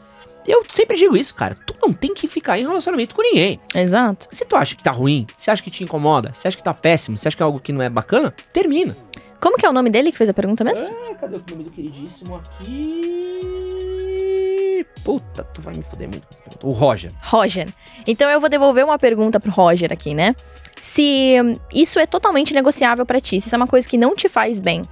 Eu sempre digo isso, cara. Tu não tem que ficar em relacionamento com ninguém. Exato. Se tu acha que tá ruim, se acha que te incomoda, se acha que tá péssimo, se acha que é algo que não é bacana, termina. Como que é o nome dele que fez a pergunta mesmo? Ah, cadê o nome do queridíssimo aqui? Puta, tu vai me foder muito. O Roger. Roger. Então eu vou devolver uma pergunta pro Roger aqui, né? Se hum, isso é totalmente negociável pra ti, se isso é uma coisa que não te faz bem,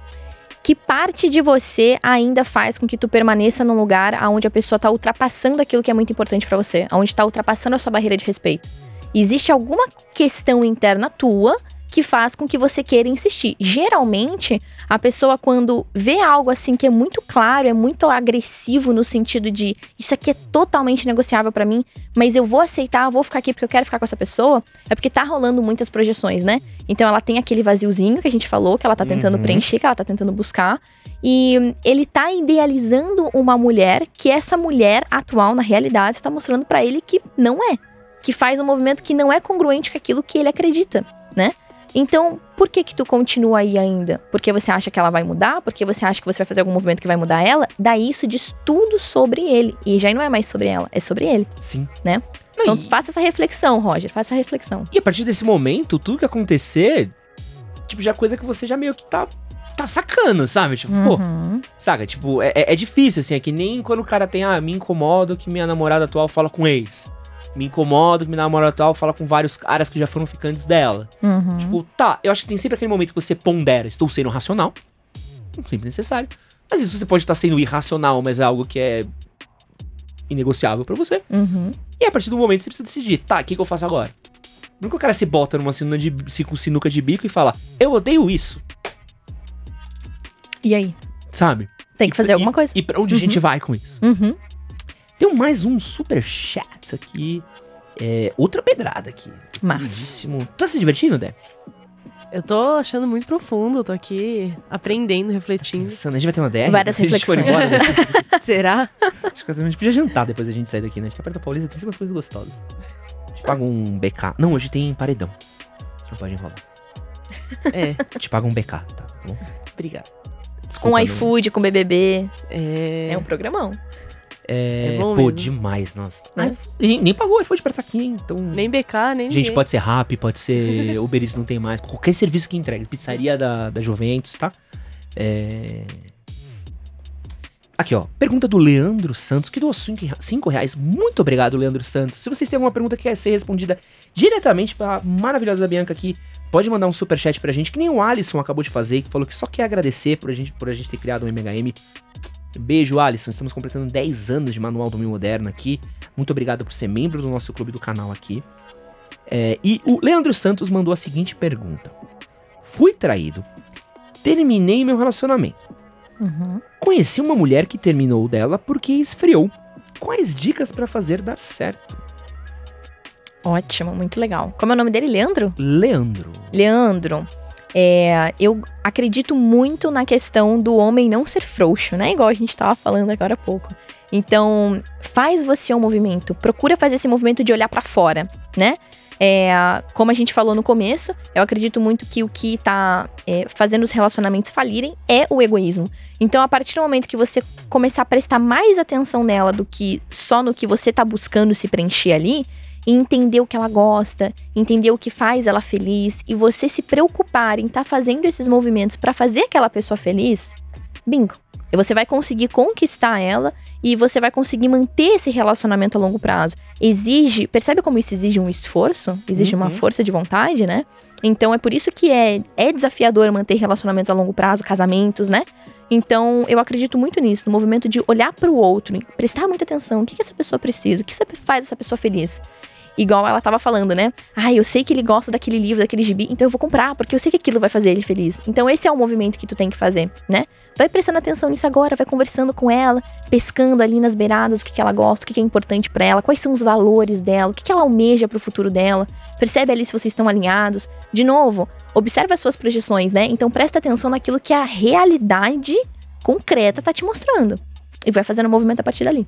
que parte de você ainda faz com que tu permaneça num lugar onde a pessoa tá ultrapassando aquilo que é muito importante pra você, onde tá ultrapassando a sua barreira de respeito? Existe alguma questão interna tua que faz com que você queira insistir. Geralmente, a pessoa quando vê algo assim que é muito claro, é muito agressivo no sentido de isso aqui é totalmente negociável pra mim, mas eu vou aceitar, eu vou ficar aqui porque eu quero ficar com essa pessoa, é porque tá rolando muitas projeções, né? Então ela tem aquele vaziozinho que a gente falou, que ela tá tentando Uhum. preencher, que ela tá tentando buscar, e ele tá idealizando uma mulher que essa mulher atual na realidade está mostrando pra ele que não é, que faz um movimento que não é congruente com aquilo que ele acredita, né? Então, por que que tu continua aí ainda? Porque você acha que ela vai mudar? Porque você acha que você vai fazer algum movimento que vai mudar ela? Daí isso diz tudo sobre ele. E já não é mais sobre ela, é sobre ele. Sim. Né? Não, Então e, faça essa reflexão, Roger. Faça essa reflexão. e a partir desse momento, tudo que acontecer, tipo, já é coisa que você já meio que tá, tá sacando, sabe? Tipo, pô, Uhum. saca? Tipo, é, é é difícil, assim, é que nem quando o cara tem, ah, me incomoda que minha namorada atual fala com ex. Me incomoda que minha namorada atual fala com vários caras que já foram ficantes dela. Uhum. Tipo, tá, eu acho que tem sempre aquele momento que você pondera, estou sendo racional. sempre necessário. Às vezes você pode estar sendo irracional, mas é algo que é inegociável pra você. Uhum. E a partir do momento você precisa decidir, tá, o que, que eu faço agora? Nunca o cara se bota numa sinuca de, sinuca de bico e fala, eu odeio isso, E aí? sabe? Tem que fazer E- alguma coisa. E pra onde a gente vai com isso? Uhum. Tem mais um super chat aqui. É, outra pedrada aqui. Queridíssimo. Tá se divertindo, Dé? Eu tô achando muito profundo, tô aqui aprendendo, refletindo. Pensando, a gente vai ter uma DR? Várias A reflexões. embora, né? Será? Acho que a gente podia jantar depois da gente sair daqui, né? A gente tá perto da Paulista, tem umas coisas gostosas. A gente paga um BK. Não, hoje tem paredão. A gente não pode enrolar. É, A gente paga um BK, tá? Tá bom? obrigado. Desculpa, Com iFood, com BBB. É, É um programão. É, É bom pô, mesmo. demais, nossa. Ah, Nem, nem pagou iFood pra estar aqui, hein? Então. nem BK, nem Gente, ninguém. pode ser Rap, pode ser Uber Eats, não tem mais. Qualquer serviço que entregue. Pizzaria da, da Juventus, tá? É... Aqui, ó. Pergunta do Leandro Santos, que doou 5 reais. Muito obrigado, Leandro Santos. Se vocês têm alguma pergunta que quer ser respondida diretamente pela maravilhosa Bianca aqui, pode mandar um superchat pra gente, que nem o Alisson acabou de fazer, que falou que só quer agradecer por a gente, por a gente ter criado um MHM. Beijo, Alisson. Estamos completando 10 anos de Manual do Meio Moderno aqui. Muito obrigado por ser membro do nosso clube do canal aqui. É, e o Leandro Santos mandou a seguinte pergunta: Fui traído. Terminei meu relacionamento. Uhum. Conheci uma mulher que terminou dela porque esfriou. Quais dicas pra fazer dar certo? Ótimo, muito legal. Como é o nome dele? Leandro? Leandro. Leandro, é, eu acredito muito na questão do homem não ser frouxo, né? Igual a gente tava falando agora há pouco. Então, faz você um movimento, procura fazer esse movimento de olhar pra fora, né? É, como a gente falou no começo, eu acredito muito que o que tá é, fazendo os relacionamentos falirem é o egoísmo. Então, a partir do momento que você começar a prestar mais atenção nela do que só no que você tá buscando se preencher ali, e entender o que ela gosta, entender o que faz ela feliz e você se preocupar em estar fazendo esses movimentos pra fazer aquela pessoa feliz, bingo. Você vai conseguir conquistar ela e você vai conseguir manter esse relacionamento a longo prazo. Exige, percebe como isso exige um esforço? Exige uma Uhum. força de vontade, né? Então é por isso que é, é desafiador manter relacionamentos a longo prazo, casamentos, né? Então, eu acredito muito nisso, no movimento de olhar para o outro, prestar muita atenção. O que, que essa pessoa precisa? O que faz essa pessoa feliz? Igual ela tava falando, né? Ah, eu sei que ele gosta daquele livro, daquele gibi, então eu vou comprar, porque eu sei que aquilo vai fazer ele feliz. Então, esse é o movimento que tu tem que fazer, né? Vai prestando atenção nisso agora, vai conversando com ela, pescando ali nas beiradas o que, que ela gosta, o que, que é importante pra ela, quais são os valores dela, o que, que ela almeja pro futuro dela. Percebe ali se vocês estão alinhados. De novo, observe as suas projeções, né? Então, presta atenção naquilo que a realidade concreta tá te mostrando. E vai fazendo o movimento a partir dali.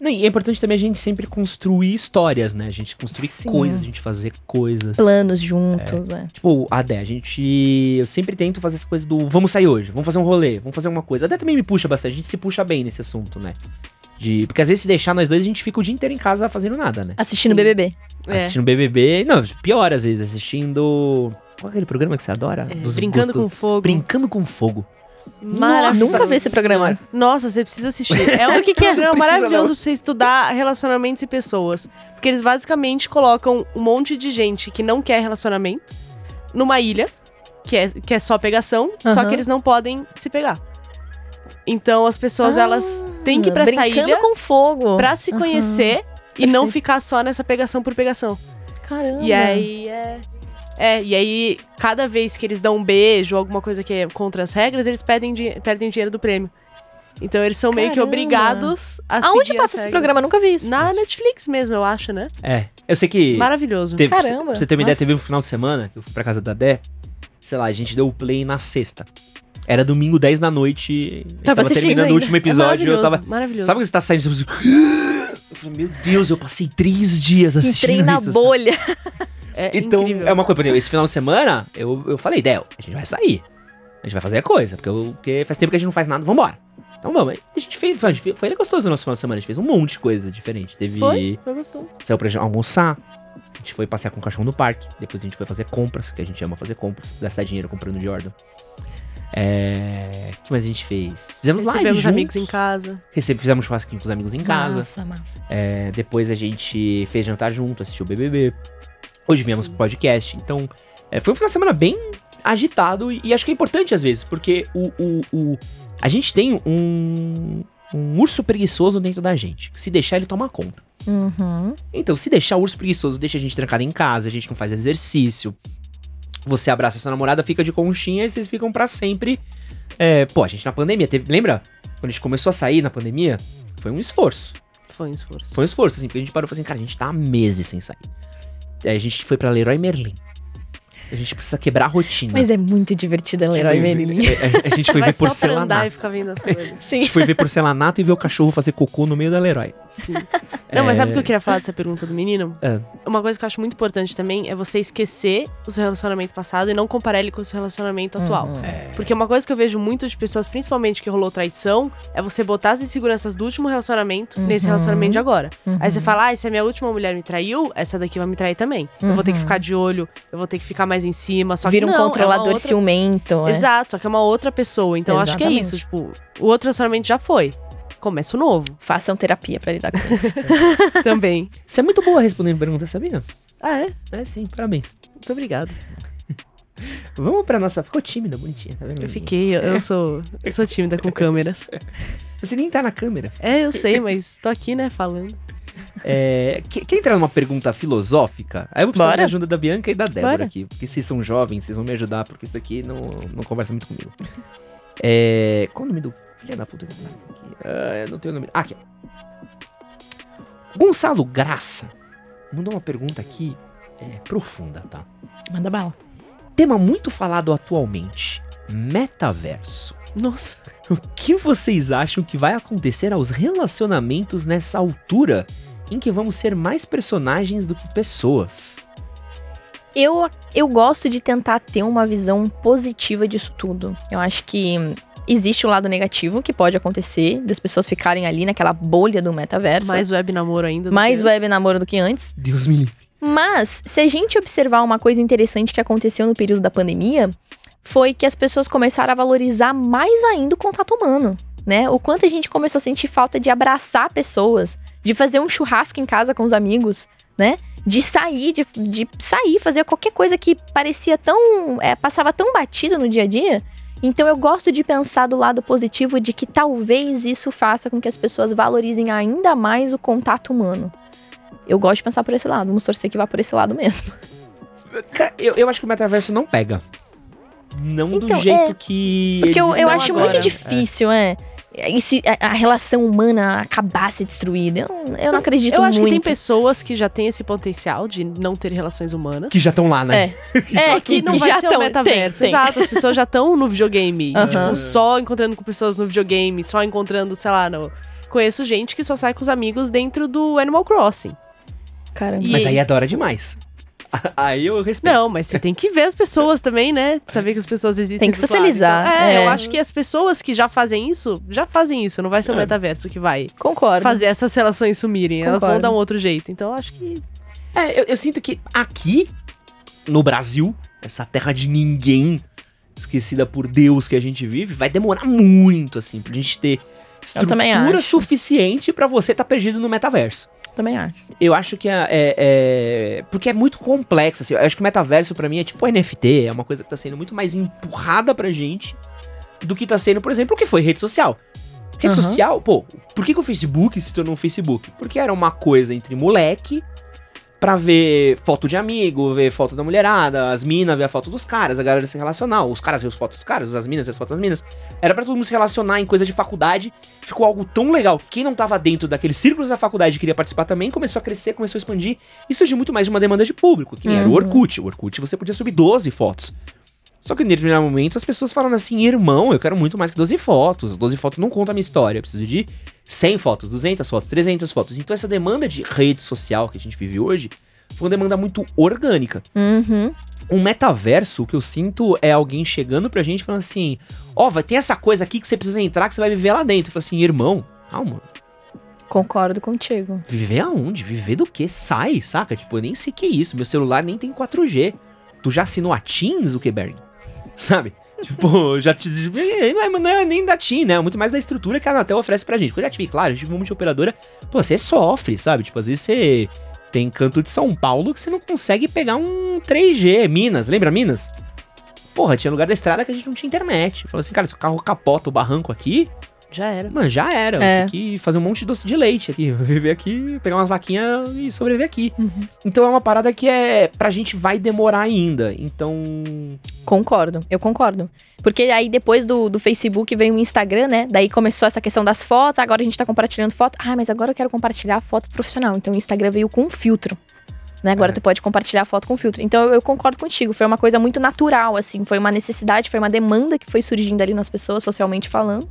Não, e é importante também a gente sempre construir histórias, né? A gente construir Sim. coisas, a gente fazer coisas. Planos juntos, é. Tipo, a Dé, a gente. Eu sempre tento fazer essa coisa do vamos sair hoje, vamos fazer um rolê, vamos fazer alguma coisa. A Dé também me puxa bastante, a gente se puxa bem nesse assunto, né? De, porque às vezes se deixar nós dois, a gente fica o dia inteiro em casa fazendo nada, né? Assistindo. BBB. É. Assistindo BBB. Não, pior às vezes, assistindo. Qual é aquele programa que você adora? É, brincando com fogo. Brincando com fogo. Maravilhoso. Nunca vi esse programa. Nossa, você precisa assistir. É um O que que é? programa maravilhoso não. pra você estudar relacionamentos e pessoas. Porque eles basicamente colocam um monte de gente que não quer relacionamento numa ilha, que é, que é só pegação, só que eles não podem se pegar. Então as pessoas, Ah, elas têm que ir pra essa ilha com fogo. pra se conhecer e não Perfeito. ficar só nessa pegação por pegação. Caramba. E aí é. É, e aí, cada vez que eles dão um beijo ou alguma coisa que é contra as regras, eles pedem, di- perdem dinheiro do prêmio. Então eles são meio que Caramba. obrigados a Aonde seguir passa as esse programa? Nunca vi isso. Na Netflix mesmo, eu acho, né? É. Eu sei que. Maravilhoso. Teve, Caramba, pra você ter uma ideia, nossa. teve um final de semana que eu fui pra casa da Dé. Sei lá, a gente deu o play na sexta. Era domingo, 10 da noite. Tava tava assistindo terminando ainda. o último episódio. é eu tava. maravilhoso. Sabe quando você tá saindo? Você assim, eu falei, meu Deus, eu passei três dias assistindo Entrei na isso. sabe? É Então, incrível. é uma coisa, por exemplo, esse final de semana, eu, eu falei, Del, a gente vai sair. A gente vai fazer a coisa, porque, eu- porque faz tempo que a gente não faz nada, vambora. Então vamos. A gente fez, foi, foi gostoso o nosso final de semana, a gente fez um monte de coisa diferente. Teve. Foi? Foi gostoso. Saiu pra gente almoçar. A gente foi passear com o cachorro no parque. Depois a gente foi fazer compras, que a gente ama fazer compras. Gastar dinheiro comprando de Jordan. É. O que mais a gente fez? Fizemos live Recebemos juntos. amigos em casa. Recebe, fizemos churrasquinho com os amigos em casa. Massa, massa. É, depois a gente fez jantar junto, assistiu o BBB. Hoje viemos pro podcast. Então, é, foi um final de semana bem agitado e, e acho que é importante às vezes, porque o, o, o- a gente tem um, um urso preguiçoso dentro da gente. que Se deixar, ele toma conta. Uhum. Então, se deixar o urso preguiçoso, deixa a gente trancado em casa, a gente não faz exercício. Você abraça sua namorada, fica de conchinha e vocês ficam pra sempre. É, pô, a gente na pandemia teve. Lembra? Quando a gente começou a sair na pandemia, foi um esforço. Foi um esforço. Foi um esforço, assim, porque a gente parou e falou assim, cara, a gente tá há meses sem sair. A gente foi pra Leroy Merlin. A gente precisa quebrar a rotina. Mas é muito divertido a Leroy Merlin. A, a- a gente foi Vai ver só pra andar porcelanato. e ficar vendo as coisas. A Sim. gente foi ver porcelanato e ver o cachorro fazer cocô no meio da Leroy. Sim. Não, mas É. sabe o que eu queria falar dessa pergunta do menino? É. Uma coisa que eu acho muito importante também é você esquecer o seu relacionamento passado e não comparar ele com o seu relacionamento atual. Uhum. Porque uma coisa que eu vejo muito de pessoas, principalmente que rolou traição, é você botar as inseguranças do último relacionamento nesse Uhum. relacionamento de agora. Uhum. Aí você fala, ah, se a minha última mulher me traiu, essa daqui vai me trair também. Eu vou ter que Uhum. ficar de olho, eu vou ter que ficar mais em cima. Só Vira que um não, é controlador outra- ciumento. é. Exato, só que é uma outra pessoa. Então eu acho que é isso. Tipo, o outro relacionamento já foi. Começa o novo. Façam terapia pra lidar com isso. também. Você é muito boa respondendo perguntas, sabia? Ah, é? É sim, parabéns. Muito obrigada. Vamos pra nossa. Ficou tímida, bonitinha, tá vendo? Eu fiquei, eu, eu sou. Eu sou tímida com câmeras. Você nem tá na câmera. É, eu sei, mas tô aqui, né, falando. É, que- quer entrar numa pergunta filosófica? Aí eu vou precisar Bora. da ajuda da Bianca e da Débora Bora. aqui. Porque vocês são jovens, vocês vão me ajudar, porque isso aqui não, não conversa muito comigo. É, qual o nome do filho da puta? Ah, não tenho o nome. Ah, aqui. Gonçalo Graça mandou uma pergunta aqui é, profunda, tá? Manda bala. Tema muito falado atualmente: metaverso. Nossa. O que vocês acham que vai acontecer aos relacionamentos nessa altura em que vamos ser mais personagens do que pessoas? Eu, eu gosto de tentar ter uma visão positiva disso tudo. Eu acho que existe o lado negativo que pode acontecer, das pessoas ficarem ali naquela bolha do metaverso. Mais web namoro ainda. do mais que web antes. namoro do que antes. Deus me livre. Mas, se a gente observar uma coisa interessante que aconteceu no período da pandemia, foi que as pessoas começaram a valorizar mais ainda o contato humano, né? O quanto a gente começou a sentir falta de abraçar pessoas, de fazer um churrasco em casa com os amigos, né? De sair, de, de sair, fazer qualquer coisa que parecia tão. é, passava tão batido no dia a dia. Então eu gosto de pensar do lado positivo de que talvez isso faça com que as pessoas valorizem ainda mais o contato humano. Eu gosto de pensar por esse lado. Vamos torcer que vá por esse lado mesmo. Eu, eu acho que o metaverso não pega. Não do Então, jeito é. que. Porque eu, eu acho agora. muito difícil, é. E se a, a relação humana acabar se destruída? Eu, não- eu não acredito Eu acho muito. que tem pessoas que já têm esse potencial de não ter relações humanas. Que já estão lá, né? É. É, Só que não que vai já ser o tão- metaverso. tem, tem. Exato, as pessoas já estão no videogame. Tipo, só encontrando com pessoas no videogame, só encontrando, sei lá, no... Conheço gente que só sai com os amigos dentro do Animal Crossing. Caramba. E- Mas aí adora demais. Aí eu respeito. Não, mas você tem que ver as pessoas também, né? Saber que as pessoas existem. Tem que socializar, lado. Então, é, é. eu acho que as pessoas que já fazem isso, já fazem isso. Não vai ser o É. metaverso que vai Concordo. fazer essas relações sumirem. Elas vão Concordo. dar um outro jeito. Então, eu acho que É, eu, eu sinto que aqui, no Brasil, essa terra de ninguém, esquecida por Deus que a gente vive, vai demorar muito, assim, pra gente ter estrutura suficiente pra você estar perdido no metaverso. Também acho. Eu acho que é, é- é- Porque é muito complexo, assim. Eu acho que o metaverso pra mim é tipo NFT, é uma coisa que tá sendo muito mais empurrada pra gente do que tá sendo, por exemplo, o que foi rede social. Rede Aham. social, pô, por que, que o Facebook se tornou um Facebook? Porque era uma coisa entre moleque pra ver foto de amigo, ver foto da mulherada, as minas ver a foto dos caras, a galera se relacionar, os caras ver as fotos dos caras, as minas ver as fotos das minas. Era pra todo mundo se relacionar em coisa de faculdade. Ficou algo tão legal. Quem não tava dentro daqueles círculos da faculdade e queria participar também, começou a crescer, começou a expandir. E surgiu muito mais de uma demanda de público, que nem era o Uhum. Orkut. O Orkut você podia subir 12 fotos. Só que em determinado momento as pessoas falam assim, irmão, eu quero muito mais que 12 fotos. 12 fotos não conta a minha história. Eu preciso de 100 fotos, 200 fotos, 300 fotos. Então essa demanda de rede social que a gente vive hoje foi uma demanda muito orgânica. Uhum. Um metaverso, o que eu sinto é alguém chegando pra gente falando assim: Ó, vai ter essa coisa aqui que você precisa entrar que você vai viver lá dentro. Eu falo assim, irmão, calma. Concordo contigo. Viver aonde? Viver do quê? Sai, saca? Tipo, eu nem sei o que é isso. Meu celular nem tem 4G. Tu já assinou a TIM, Zuckerberg? Sabe? Tipo, já te. Não é, não é nem da TIM, né? É muito mais da estrutura que a Anatel oferece pra gente. Quando eu já tive, claro, eu tive uma multioperadora, pô, você sofre, sabe? Tipo, às vezes você tem canto de São Paulo que você não consegue pegar um 3G. Minas, lembra Minas? Porra, tinha lugar da estrada que a gente não tinha internet. Falou assim, cara, se o carro capota o barranco aqui, Já era. mano, já era. É. Tem que fazer um monte de doce de leite aqui. Viver aqui, pegar umas vaquinhas e sobreviver aqui. Uhum. Então é uma parada que é. Pra gente vai demorar ainda. Então. Concordo, eu concordo. Porque aí depois do, do Facebook veio o Instagram, né? Daí começou essa questão das fotos, agora a gente tá compartilhando foto. Ah, mas agora eu quero compartilhar foto profissional. Então o Instagram veio com um filtro. Né? Agora É. tu pode compartilhar foto com filtro. Então eu, eu concordo contigo, foi uma coisa muito natural, assim. Foi uma necessidade, foi uma demanda que foi surgindo ali nas pessoas, socialmente falando.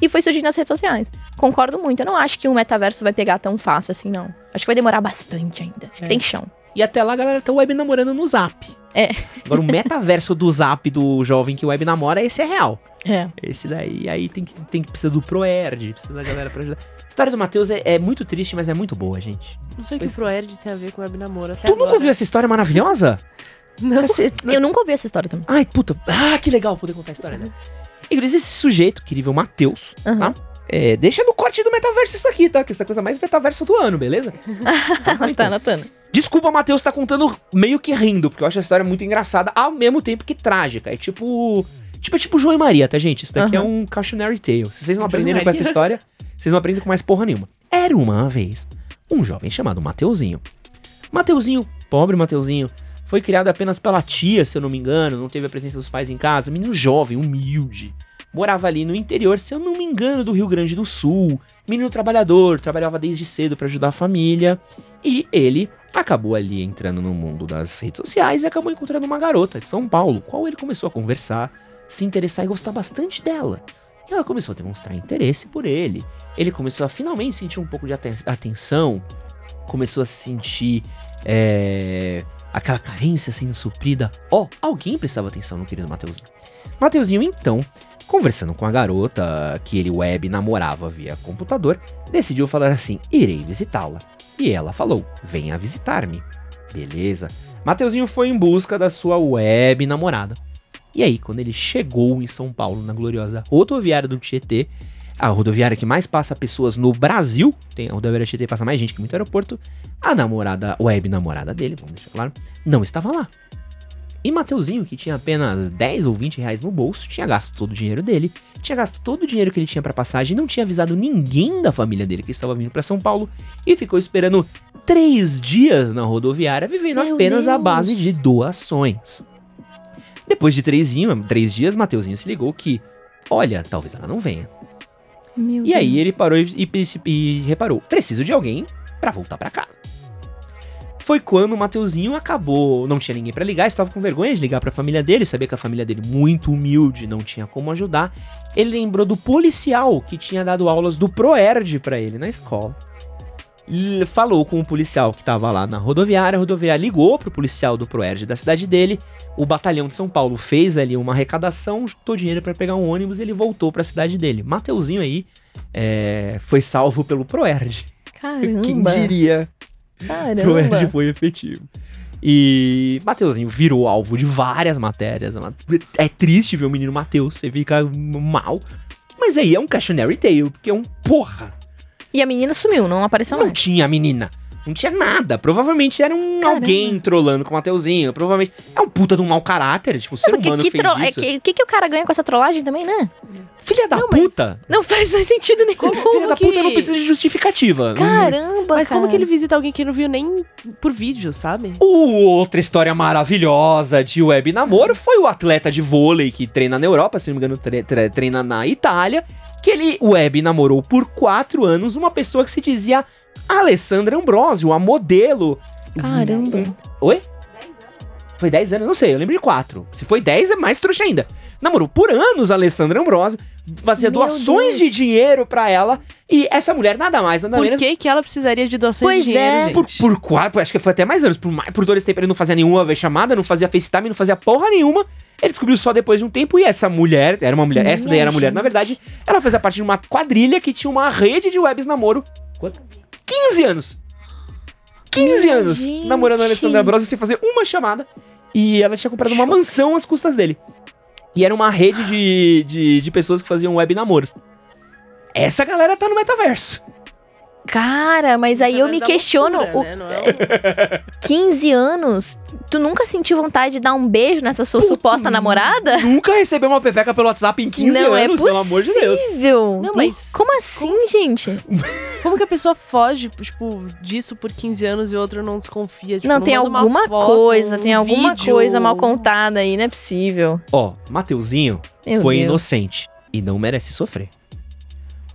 E foi surgindo nas redes sociais. Concordo muito. Eu não acho que o metaverso vai pegar tão fácil assim, não. Acho que vai demorar bastante ainda. Acho que É. Tem chão. E até lá a galera tá web namorando no zap. É. Agora o metaverso do zap do jovem que web namora, esse é real. É. Esse daí, aí tem que, tem que precisar do Proerd, precisa da galera pra ajudar. A história do Matheus é, é muito triste, mas é muito boa, gente. Não sei o que o Pois- ProErd tem a ver com web namoro até tu nunca agora. ouviu essa história maravilhosa? Não. Você- Eu nunca ouvi essa história também. Ai, puta. Ah, que legal poder contar a história dela. Igreja, esse sujeito, querido Matheus, Aham. tá? É, deixa no corte do metaverso isso aqui, tá? Que essa é a coisa mais metaverso do ano, beleza? Tá, Tá então. anotando. Desculpa, Matheus tá contando meio que rindo, porque eu acho essa história muito engraçada, ao mesmo tempo que trágica. É tipo. Tipo, é tipo João e Maria, tá, gente? Isso daqui é Aham. um cautionary tale. Se vocês não aprenderem com essa história, vocês não aprendem com mais porra nenhuma. Era uma vez um jovem chamado Mateuzinho. Mateuzinho, pobre Mateuzinho, foi criado apenas pela tia, se eu não me engano, não teve a presença dos pais em casa. Menino jovem, humilde. Morava ali no interior, se eu não me engano, do Rio Grande do Sul. Menino trabalhador, trabalhava desde cedo pra ajudar a família. E ele acabou ali entrando no mundo das redes sociais e acabou encontrando uma garota de São Paulo, qual ele começou a conversar, se interessar e gostar bastante dela. E ela começou a demonstrar interesse por ele. Ele começou a finalmente sentir um pouco de aten- atenção, começou a se sentir é, aquela carência sendo suprida. Ó, alguém prestava atenção no querido Mateuzinho. Mateuzinho, então, conversando com a garota que ele web namorava via computador, decidiu falar assim: irei visitá-la. E ela falou: venha visitar-me. Beleza. Mateuzinho foi em busca da sua web namorada. E aí, quando ele chegou em São Paulo, na gloriosa rodoviária do Tietê, a rodoviária que mais passa pessoas no Brasil, tem a rodoviária Tietê passa mais gente que muito aeroporto, a namorada, web namorada dele, vamos deixar claro, não estava lá. E Mateuzinho, que tinha apenas 10 ou 20 reais no bolso, tinha gasto todo o dinheiro dele, tinha gasto todo o dinheiro que ele tinha pra passagem, não tinha avisado ninguém da família dele que estava vindo pra São Paulo e ficou esperando três dias na rodoviária, vivendo Meu apenas a Deus. base de doações. Depois de três dias, Mateuzinho se ligou que, olha, talvez ela não venha. Meu E aí Deus. ele parou e, e- e reparou: preciso de alguém pra voltar pra casa. Foi quando o Mateuzinho acabou, não tinha ninguém pra ligar, estava com vergonha de ligar pra família dele, sabia que a família dele muito humilde, não tinha como ajudar. Ele lembrou do policial que tinha dado aulas do Proerd pra ele na escola. Falou com o policial que tava lá na rodoviária, a rodoviária ligou pro policial do Proerd da cidade dele. O batalhão de São Paulo fez ali uma arrecadação, juntou dinheiro pra pegar um ônibus e ele voltou pra cidade dele. Mateuzinho aí é, foi salvo pelo Proerd. Caramba. Quem diria? Caramba. Proerd foi efetivo. E Mateuzinho virou alvo de várias matérias. É triste ver o menino Mateus, você fica mal. Mas aí é um cautionary tale, porque é um porra. E a menina sumiu, não apareceu Não mais. tinha a menina. Não tinha nada. Provavelmente era um Caramba. alguém trolando com o Mateuzinho. Provavelmente. É um puta de um mau caráter. Tipo, o ser humano que fez tro... é isso. que, que, que o cara ganha com essa trollagem também, né? Filha da Não, puta. Não faz sentido nenhum. Filha da que- puta não precisa de justificativa. Caramba, Mas como cara. que ele visita alguém que não viu nem por vídeo, sabe? O outra história maravilhosa de web namoro foi o atleta de vôlei que treina na Europa, se não me engano, tre- tre- treina na Itália, que ele web namorou por quatro anos uma pessoa que se dizia Alessandra Ambrosio, a modelo. Caramba. Oi? Foi 10 anos, não sei, eu lembro de 4. Se foi 10, é mais trouxa ainda. Namorou por anos a Alessandra Ambrosio, fazia Meu doações Deus. de dinheiro pra ela, e essa mulher nada mais, nada Por menos que, que ela precisaria de doações Pois de dinheiro, é. gente? por, por quatro, acho que foi até mais anos. Por, mais, por todo esse tempo ele não fazia nenhuma chamada, não fazia FaceTime, não fazia porra nenhuma. Ele descobriu só depois de um tempo e essa mulher, era uma mulher, Minha essa daí era a mulher, na verdade, ela fazia parte de uma quadrilha que tinha uma rede de webs namoro. Quanto? 15 anos! 15 Minha anos gente. namorando a Alessandra Brosa sem fazer uma chamada. E ela tinha comprado uma mansão às custas dele. E era uma rede de, de, de pessoas que faziam web namoros. Essa galera tá no metaverso. Cara, mas aí eu me é questiono, loucura, o né? Não é um- 15 anos, tu nunca sentiu vontade de dar um beijo nessa sua suposta namorada? Nunca recebeu uma pepeca pelo WhatsApp em 15 não anos, é pelo amor de Deus. possível. Não, mas Como assim, gente? como que a pessoa foge, tipo, disso por 15 anos e o outro não desconfia? Tipo, não, tem manda uma alguma foto, coisa, um tem alguma vídeo. coisa mal contada aí, não é possível. Ó, Mateuzinho Meu foi Deus. inocente e não merece sofrer.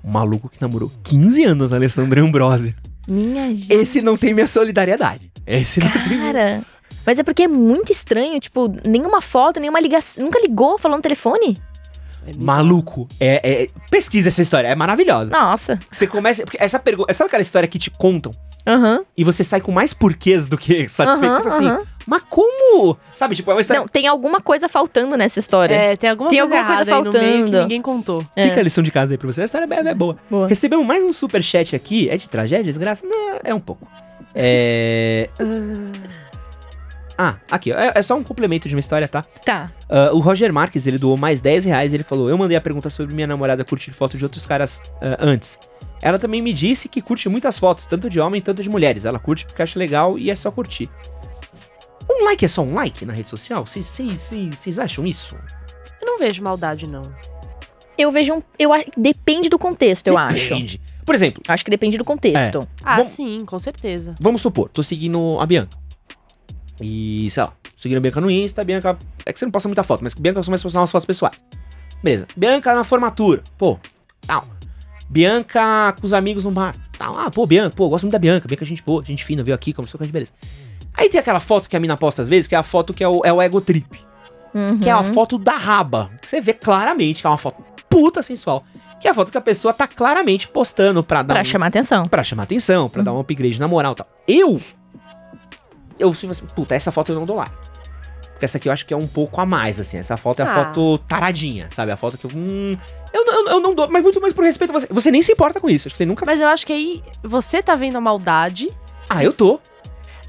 Um maluco que namorou 15 anos, Alessandra Ambrosio. Minha gente. Esse não tem minha solidariedade. Esse não tem. Cara, mas é porque é muito estranho, tipo, nenhuma foto, nenhuma ligação. Nunca ligou falando no telefone? É. Maluco. É, é- pesquisa essa história, é maravilhosa. Nossa. Você começa. Porque essa pergunta. Sabe aquela história que te contam Aham. e você sai com mais porquês do que satisfeito? aham, você fala assim, aham. Mas como? Sabe, tipo, é uma história. Não, tem alguma coisa faltando nessa história. É, tem alguma Tem coisa alguma coisa meio que faltando. ninguém contou. É. Fica a lição de casa aí pra você. A história é, é boa. Boa. Recebemos mais um superchat aqui. É de tragédia, desgraça? Não, é um pouco. É. Ah, aqui, ó. É, é só um complemento de uma história, tá? Tá. Ah, o Roger Marques, ele doou mais 10 reais. Ele falou: Eu mandei a pergunta sobre minha namorada curtir foto de outros caras ah, antes. Ela também me disse que curte muitas fotos, tanto de homem quanto de mulheres. Ela curte porque acha legal e é só curtir. Um like é só um like na rede social? Vocês- acham isso? Eu não vejo maldade, não. Eu vejo um. Eu, depende do contexto, eu acho. Depende. Por exemplo, Acho que depende do contexto. Ah, Bom- sim, com certeza. Vamos supor, tô seguindo a Bianca. E, sei lá, seguindo a Bianca no Insta, a Bianca. É que você não posta muita foto, mas que Bianca começa a postar umas fotos pessoais. Beleza. Bianca na formatura. Pô, tal. Bianca com os amigos no bar. Tal. Ah, pô, Bianca, pô, gosto muito da Bianca. Bianca, gente boa, gente fina, veio aqui, conversou com a gente, beleza. Aí tem aquela foto que a mina posta às vezes, que é a foto que é o, é o ego trip. Uhum. Que é a foto da raba. Que você vê claramente que é uma foto puta sensual. Que é a foto que a pessoa tá claramente postando pra dar Pra um- chamar atenção. Pra chamar atenção, pra dar um upgrade na moral e tal. Eu. Eu fico assim, puta, essa foto eu não dou like. Porque essa aqui eu acho que é um pouco a mais, assim. Essa foto é a Ah. foto taradinha, sabe? A foto que eu. Hum, eu, não- eu, eu não dou, mas muito mais por respeito a você. Você nem se importa com isso. Acho que você nunca. Mas eu acho que aí você tá vendo a maldade. Ah, eu tô.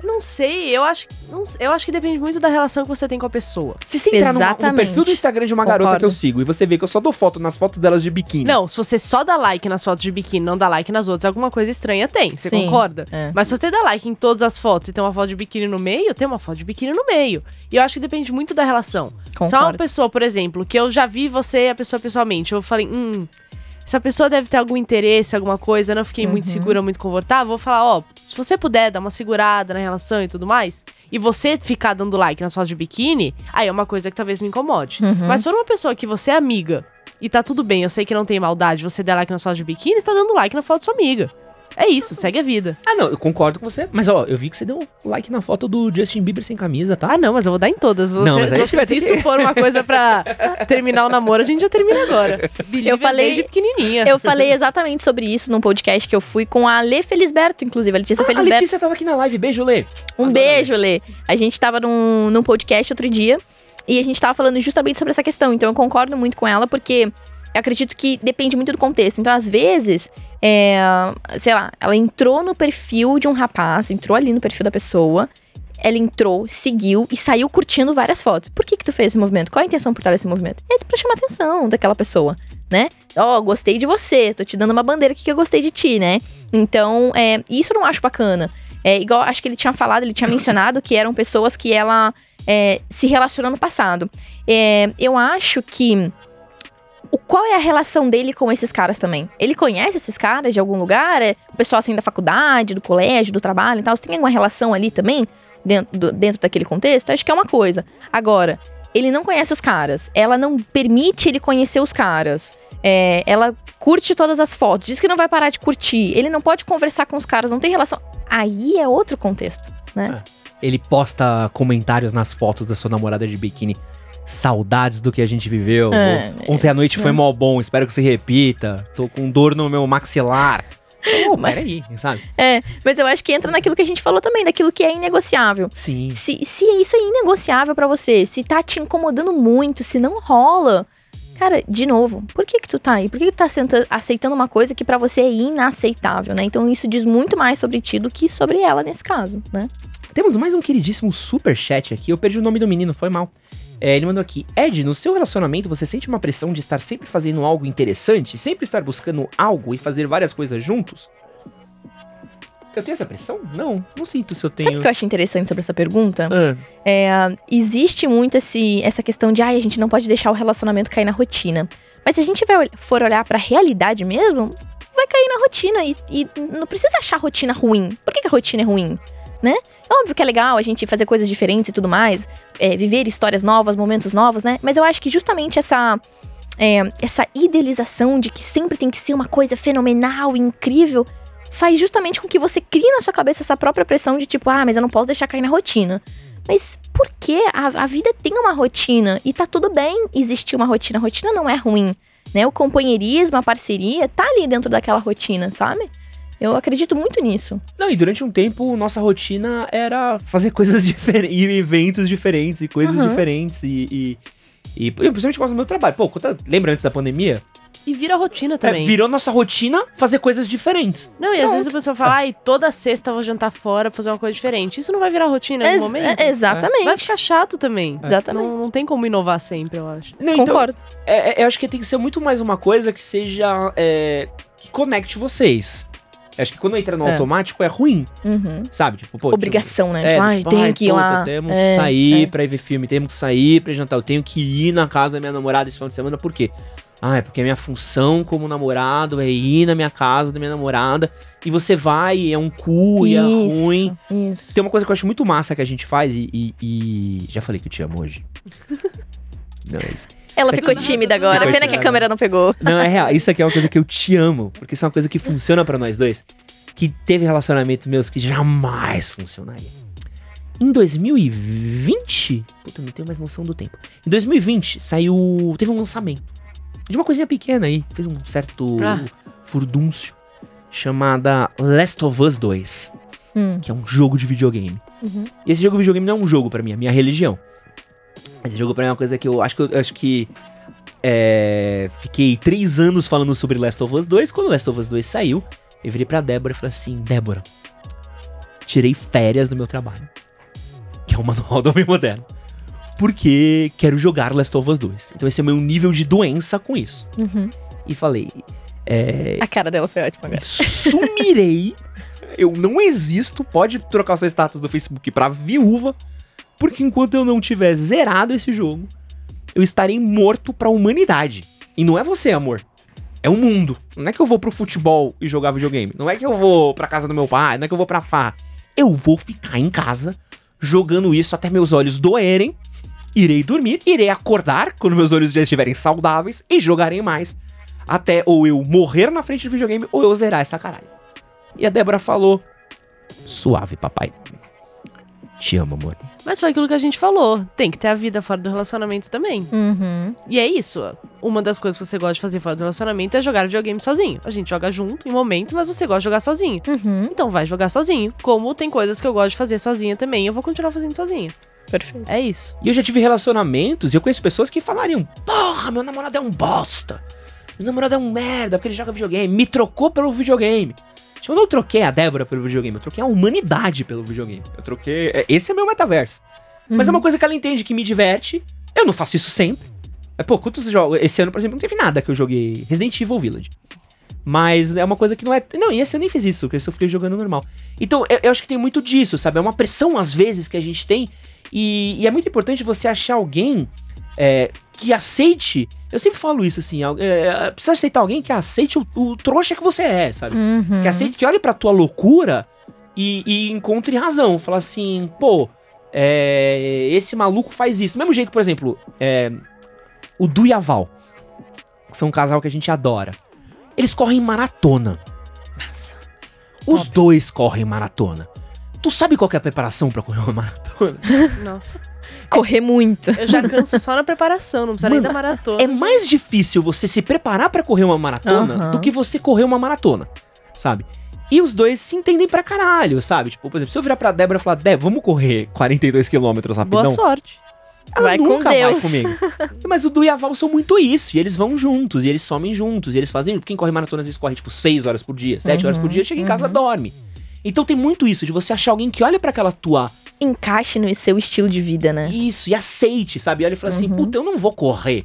Não sei, eu acho, não sei, eu acho que depende muito da relação que você tem com a pessoa. Se você entrar numa- no perfil do Instagram de uma garota Concordo. que eu sigo e você vê que eu só dou foto nas fotos delas de biquíni. Não, se você só dá like nas fotos de biquíni, não dá like nas outras, alguma coisa estranha tem. Você Sim, concorda? é. Mas se você dá like em todas as fotos e tem uma foto de biquíni no meio, tem uma foto de biquíni no meio. E eu acho que depende muito da relação. Só uma Concordo. pessoa, por exemplo, que eu já vi você e a pessoa pessoalmente, eu falei, hum, essa pessoa deve ter algum interesse, alguma coisa, eu não fiquei muito Uhum. segura, muito confortável, vou falar, ó, se você puder dar uma segurada na relação e tudo mais, e você ficar dando like nas fotos de biquíni, aí é uma coisa que talvez me incomode. Uhum. Mas se for uma pessoa que você é amiga e tá tudo bem, eu sei que não tem maldade, você der like nas fotos de biquíni, você tá dando like na foto da sua amiga. É isso, segue a vida. Ah, não, eu concordo com você. Mas, ó, eu vi que você deu um like na foto do Justin Bieber sem camisa, tá? Ah, não, mas eu vou dar em todas. Você, Não, mas aí você- se isso que- for uma coisa pra terminar o namoro, a gente já termina agora. Believe falei- desde pequenininha. Eu falei exatamente sobre isso num podcast que eu fui com a Lê Felisberto, inclusive. A Letícia Ah, a Felisberto. Letícia tava aqui na live. Beijo, Lê. Um Adoro beijo, Lê. A gente tava num, num podcast outro dia e a gente tava falando justamente sobre essa questão. Então eu concordo muito com ela, porque eu acredito que depende muito do contexto. Então, às vezes, é, sei lá, ela entrou no perfil de um rapaz, entrou ali no perfil da pessoa. Ela entrou, seguiu e saiu curtindo várias fotos. Por que que tu fez esse movimento? Qual a intenção por trás desse movimento? É pra chamar a atenção daquela pessoa, né? Ó, gostei de você, tô te dando uma bandeira aqui que eu gostei de ti, né? Então, é, isso eu não acho bacana. É igual, acho que ele tinha falado, ele tinha mencionado que eram pessoas que ela é, se relacionou no passado. É, eu acho que. O, qual é a relação dele com esses caras também? Ele conhece esses caras de algum lugar? É o pessoal assim da faculdade, do colégio, do trabalho e tal? Você tem alguma relação ali também? Dentro, do- dentro daquele contexto? Acho que é uma coisa. Agora, ele não conhece os caras. Ela não permite ele conhecer os caras. É, ela curte todas as fotos, diz que não vai parar de curtir. Ele não pode conversar com os caras, não tem relação. Aí é outro contexto, né? Ele posta comentários nas fotos da sua namorada de biquíni. Saudades do que a gente viveu. É. Ontem à noite foi mó bom, espero que se repita. Tô com dor no meu maxilar. Mas- peraí, sabe? Mas eu acho que entra naquilo que a gente falou também, daquilo que é inegociável. Sim. Se, se isso é inegociável pra você, se tá te incomodando muito, se não rola, cara, de novo, por que que tu tá aí? Por que que tu tá aceitando uma coisa que pra você é inaceitável, né? Então isso diz muito mais sobre ti do que sobre ela nesse caso, né? Temos mais um queridíssimo super chat aqui. Eu perdi o nome do menino, foi mal. É, ele mandou aqui: Ed, no seu relacionamento você sente uma pressão de estar sempre fazendo algo interessante? Sempre estar buscando algo e fazer várias coisas juntos? Eu tenho essa pressão? Não, não sinto se eu tenho. Sabe o que eu acho interessante sobre essa pergunta? Ah, É, existe muito esse, essa questão de, ai, a gente não pode deixar o relacionamento cair na rotina. Mas se a gente vai, for olhar pra realidade mesmo, vai cair na rotina. E, e não precisa achar a rotina ruim. Por que, que a rotina é ruim? Né? É óbvio que é legal a gente fazer coisas diferentes e tudo mais, é, viver histórias novas, momentos novos, né? Mas eu acho que justamente essa, é, essa idealização de que sempre tem que ser uma coisa fenomenal incrível faz justamente com que você crie na sua cabeça essa própria pressão de tipo, ah, mas eu não posso deixar cair na rotina. Mas por que a, a vida tem uma rotina e tá tudo bem existir uma rotina? A rotina não é ruim, né? O companheirismo, a parceria tá ali dentro daquela rotina, sabe? Eu acredito muito nisso. Não, e durante um tempo, nossa rotina era fazer coisas diferentes, e eventos diferentes, e coisas Aham. diferentes, e, e, e principalmente gosto do meu trabalho. Pô, quanta- lembra antes da pandemia? E vira rotina É, também. virou nossa rotina fazer coisas diferentes. Não, e às vezes a pessoa fala, ai, toda sexta eu vou jantar fora pra fazer uma coisa diferente. Isso não vai virar rotina Ex- no momento. é, exatamente. Vai ficar chato também. Exatamente. Não, não tem como inovar sempre, eu acho. Não, então, Concordo. é, é, eu acho que tem que ser muito mais uma coisa que seja. é, que conecte vocês. Acho que quando entra no É. automático é ruim, Uhum. sabe? Tipo, pô, Obrigação, né? É, tipo, ai, tipo, tenho ai, que ir puta, lá. Temos É, que sair é. pra ir ver filme, temos que sair pra jantar. Eu tenho que ir na casa da minha namorada esse final de semana, por quê? Ah, é porque a minha função como namorado é ir na minha casa da minha namorada. E você vai, e é um cu, e é Isso, ruim. Isso. Tem uma coisa que eu acho muito massa que a gente faz, e. e- e- Já falei que eu te amo hoje. Não, é isso. Ela Isso ficou aqui- tímida agora. Ficou Pena que a câmera não pegou. Não, é real. Isso aqui é uma coisa que eu te amo. Porque isso é uma coisa que funciona pra nós dois. Que teve relacionamentos meus que jamais funcionaria. Em 2020. Puta, eu não tenho mais noção do tempo. Em 2020 saiu. Teve um lançamento. De uma coisinha pequena aí. Fez um certo Ah. furdúncio. Chamada Last of Us 2. Hum. Que é um jogo de videogame. Uhum. E esse jogo de videogame não é um jogo pra mim, é minha religião. Esse jogo pra mim é uma coisa que eu acho que eu, acho que. é, fiquei três anos falando sobre Last of Us 2. Quando Last of Us 2 saiu, eu virei pra Débora e falei assim: Débora, tirei férias do meu trabalho. Que é o manual do homem moderno. Porque quero jogar Last of Us 2. Então esse é o meu nível de doença com isso. Uhum. E falei: é, A cara dela foi ótima agora. sumirei. Eu não existo. Pode trocar o seu status do Facebook pra viúva. Porque enquanto eu não tiver zerado esse jogo, eu estarei morto pra humanidade. E não é você, amor. É o mundo. Não é que eu vou pro futebol e jogar videogame. Não é que eu vou pra casa do meu pai. Não é que eu vou pra farra. Eu vou ficar em casa jogando isso até meus olhos doerem. Irei dormir, irei acordar quando meus olhos já estiverem saudáveis e jogarei mais. Até ou eu morrer na frente do videogame ou eu zerar essa caralho. E a Débora falou: Suave, papai. Te amo, amor. Mas foi aquilo que a gente falou. Tem que ter a vida fora do relacionamento também. Uhum. E é isso. Uma das coisas que você gosta de fazer fora do relacionamento é jogar videogame sozinho. A gente joga junto em momentos, mas você gosta de jogar sozinho. Uhum. Então vai jogar sozinho. Como tem coisas que eu gosto de fazer sozinha também, eu vou continuar fazendo sozinha. Perfeito. É isso. E eu já tive relacionamentos e eu conheço pessoas que falariam: Porra, meu namorado é um bosta. Meu namorado é um merda porque ele joga videogame. Me trocou pelo videogame. Tipo, eu não troquei a Débora pelo videogame, eu troquei a humanidade pelo videogame. Eu troquei. é, Esse é meu metaverso. Mas é uma coisa que ela entende que me diverte. Eu não faço isso sempre. É, pô, quantos jogos. Esse ano, por exemplo, não teve nada que eu joguei. Resident Evil Village. Mas é uma coisa que não é. Não, e esse eu nem fiz isso, porque eu fiquei jogando normal. Então, eu, eu acho que tem muito disso, sabe? É uma pressão, às vezes, que a gente tem. E, e é muito importante você achar alguém é, que aceite. Eu sempre falo isso, assim. al- É, precisa aceitar alguém que aceite o, o trouxa que você é, sabe? Uhum. Que aceite, que olhe pra tua loucura e, e encontre razão. Fala assim, pô, é, esse maluco faz isso. Do mesmo jeito, por exemplo, é, o Du e a Val, que são um casal que a gente adora. Eles correm maratona. Massa. Os dois correm maratona. Tu sabe qual que é a preparação pra correr uma maratona? Nossa. Correr muito. Eu já canso só na preparação, não precisa nem Mano, da maratona. É mais difícil você se preparar pra correr uma maratona Aham. do que você correr uma maratona, sabe? E os dois se entendem pra caralho, sabe? Tipo, por exemplo, se eu virar pra Débora e falar, Débora, vamos correr 42 quilômetros rapidão? Boa sorte. Ela Vai com nunca Deus. vai comigo. Mas o Du e a Val são muito isso. E eles vão juntos, e eles somem juntos, e eles fazem. Quem corre maratona às vezes corre tipo 6 horas por dia, 7 horas por dia, chega em casa uhum. dorme. Então tem muito isso, de você achar alguém que olha pra aquela tua Encaixe no seu estilo de vida, né? isso e aceite, sabe? Olha e fala assim: Uhum. puta, eu não vou correr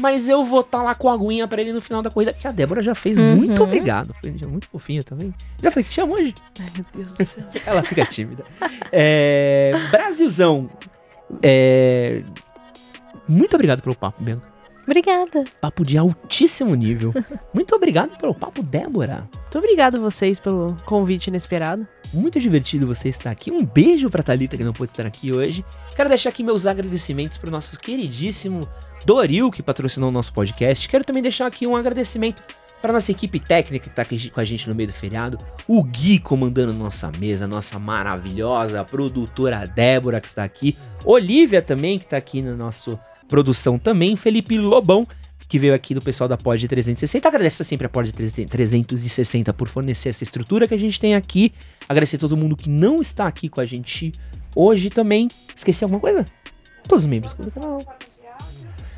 mas eu vou estar lá com a aguinha pra ele no final da corrida, que a Débora já fez. Uhum. Muito obrigado. Foi muito fofinho também. Já falei que te amo hoje. Ai, meu Deus do céu. Ela fica tímida. É, Brasilzão. é, muito obrigado pelo papo, Bianca. Obrigada. Papo de altíssimo nível. Muito obrigado pelo papo, Débora. Muito obrigada a vocês pelo convite inesperado. Muito divertido você estar aqui. Um beijo pra Thalita que não pôde estar aqui hoje. Quero deixar aqui meus agradecimentos pro nosso queridíssimo Doril, que patrocinou o nosso podcast. Quero também deixar aqui um agradecimento para nossa equipe técnica que tá aqui com a gente no meio do feriado. O Gui comandando nossa mesa, nossa maravilhosa produtora Débora que está aqui. Olivia também que tá aqui na nossa produção também. Felipe Lobão que veio aqui do pessoal da Pod 360. Agradeço sempre a Pod 360 por fornecer essa estrutura que a gente tem aqui. Agradecer a todo mundo que não está aqui com a gente hoje também. Esqueci alguma coisa? Todos os membros do canal.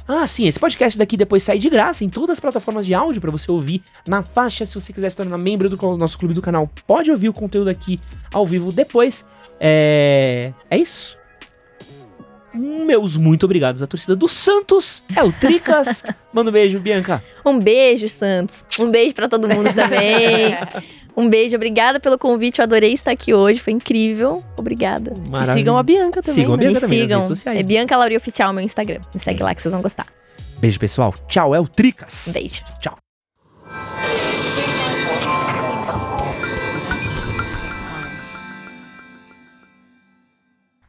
Ah, sim, esse podcast daqui depois sai de graça em todas as plataformas de áudio para você ouvir na faixa. Se você quiser se tornar membro do nosso clube do canal, pode ouvir o conteúdo aqui ao vivo depois. É, é isso. Meus muito obrigados à torcida do Santos. É o Tricas. Manda um beijo, Bianca. Um beijo, Santos. Um beijo pra todo mundo também. um beijo, obrigada pelo convite. Eu adorei estar aqui hoje, foi incrível. Obrigada. E sigam a Bianca também. Sigam a né? Bianca Me também nas sigam. redes sociais. É Bianca Lauri Oficial, meu Instagram. Me segue lá que vocês vão gostar. Beijo, pessoal. Tchau, é o Tricas. Um beijo. Tchau.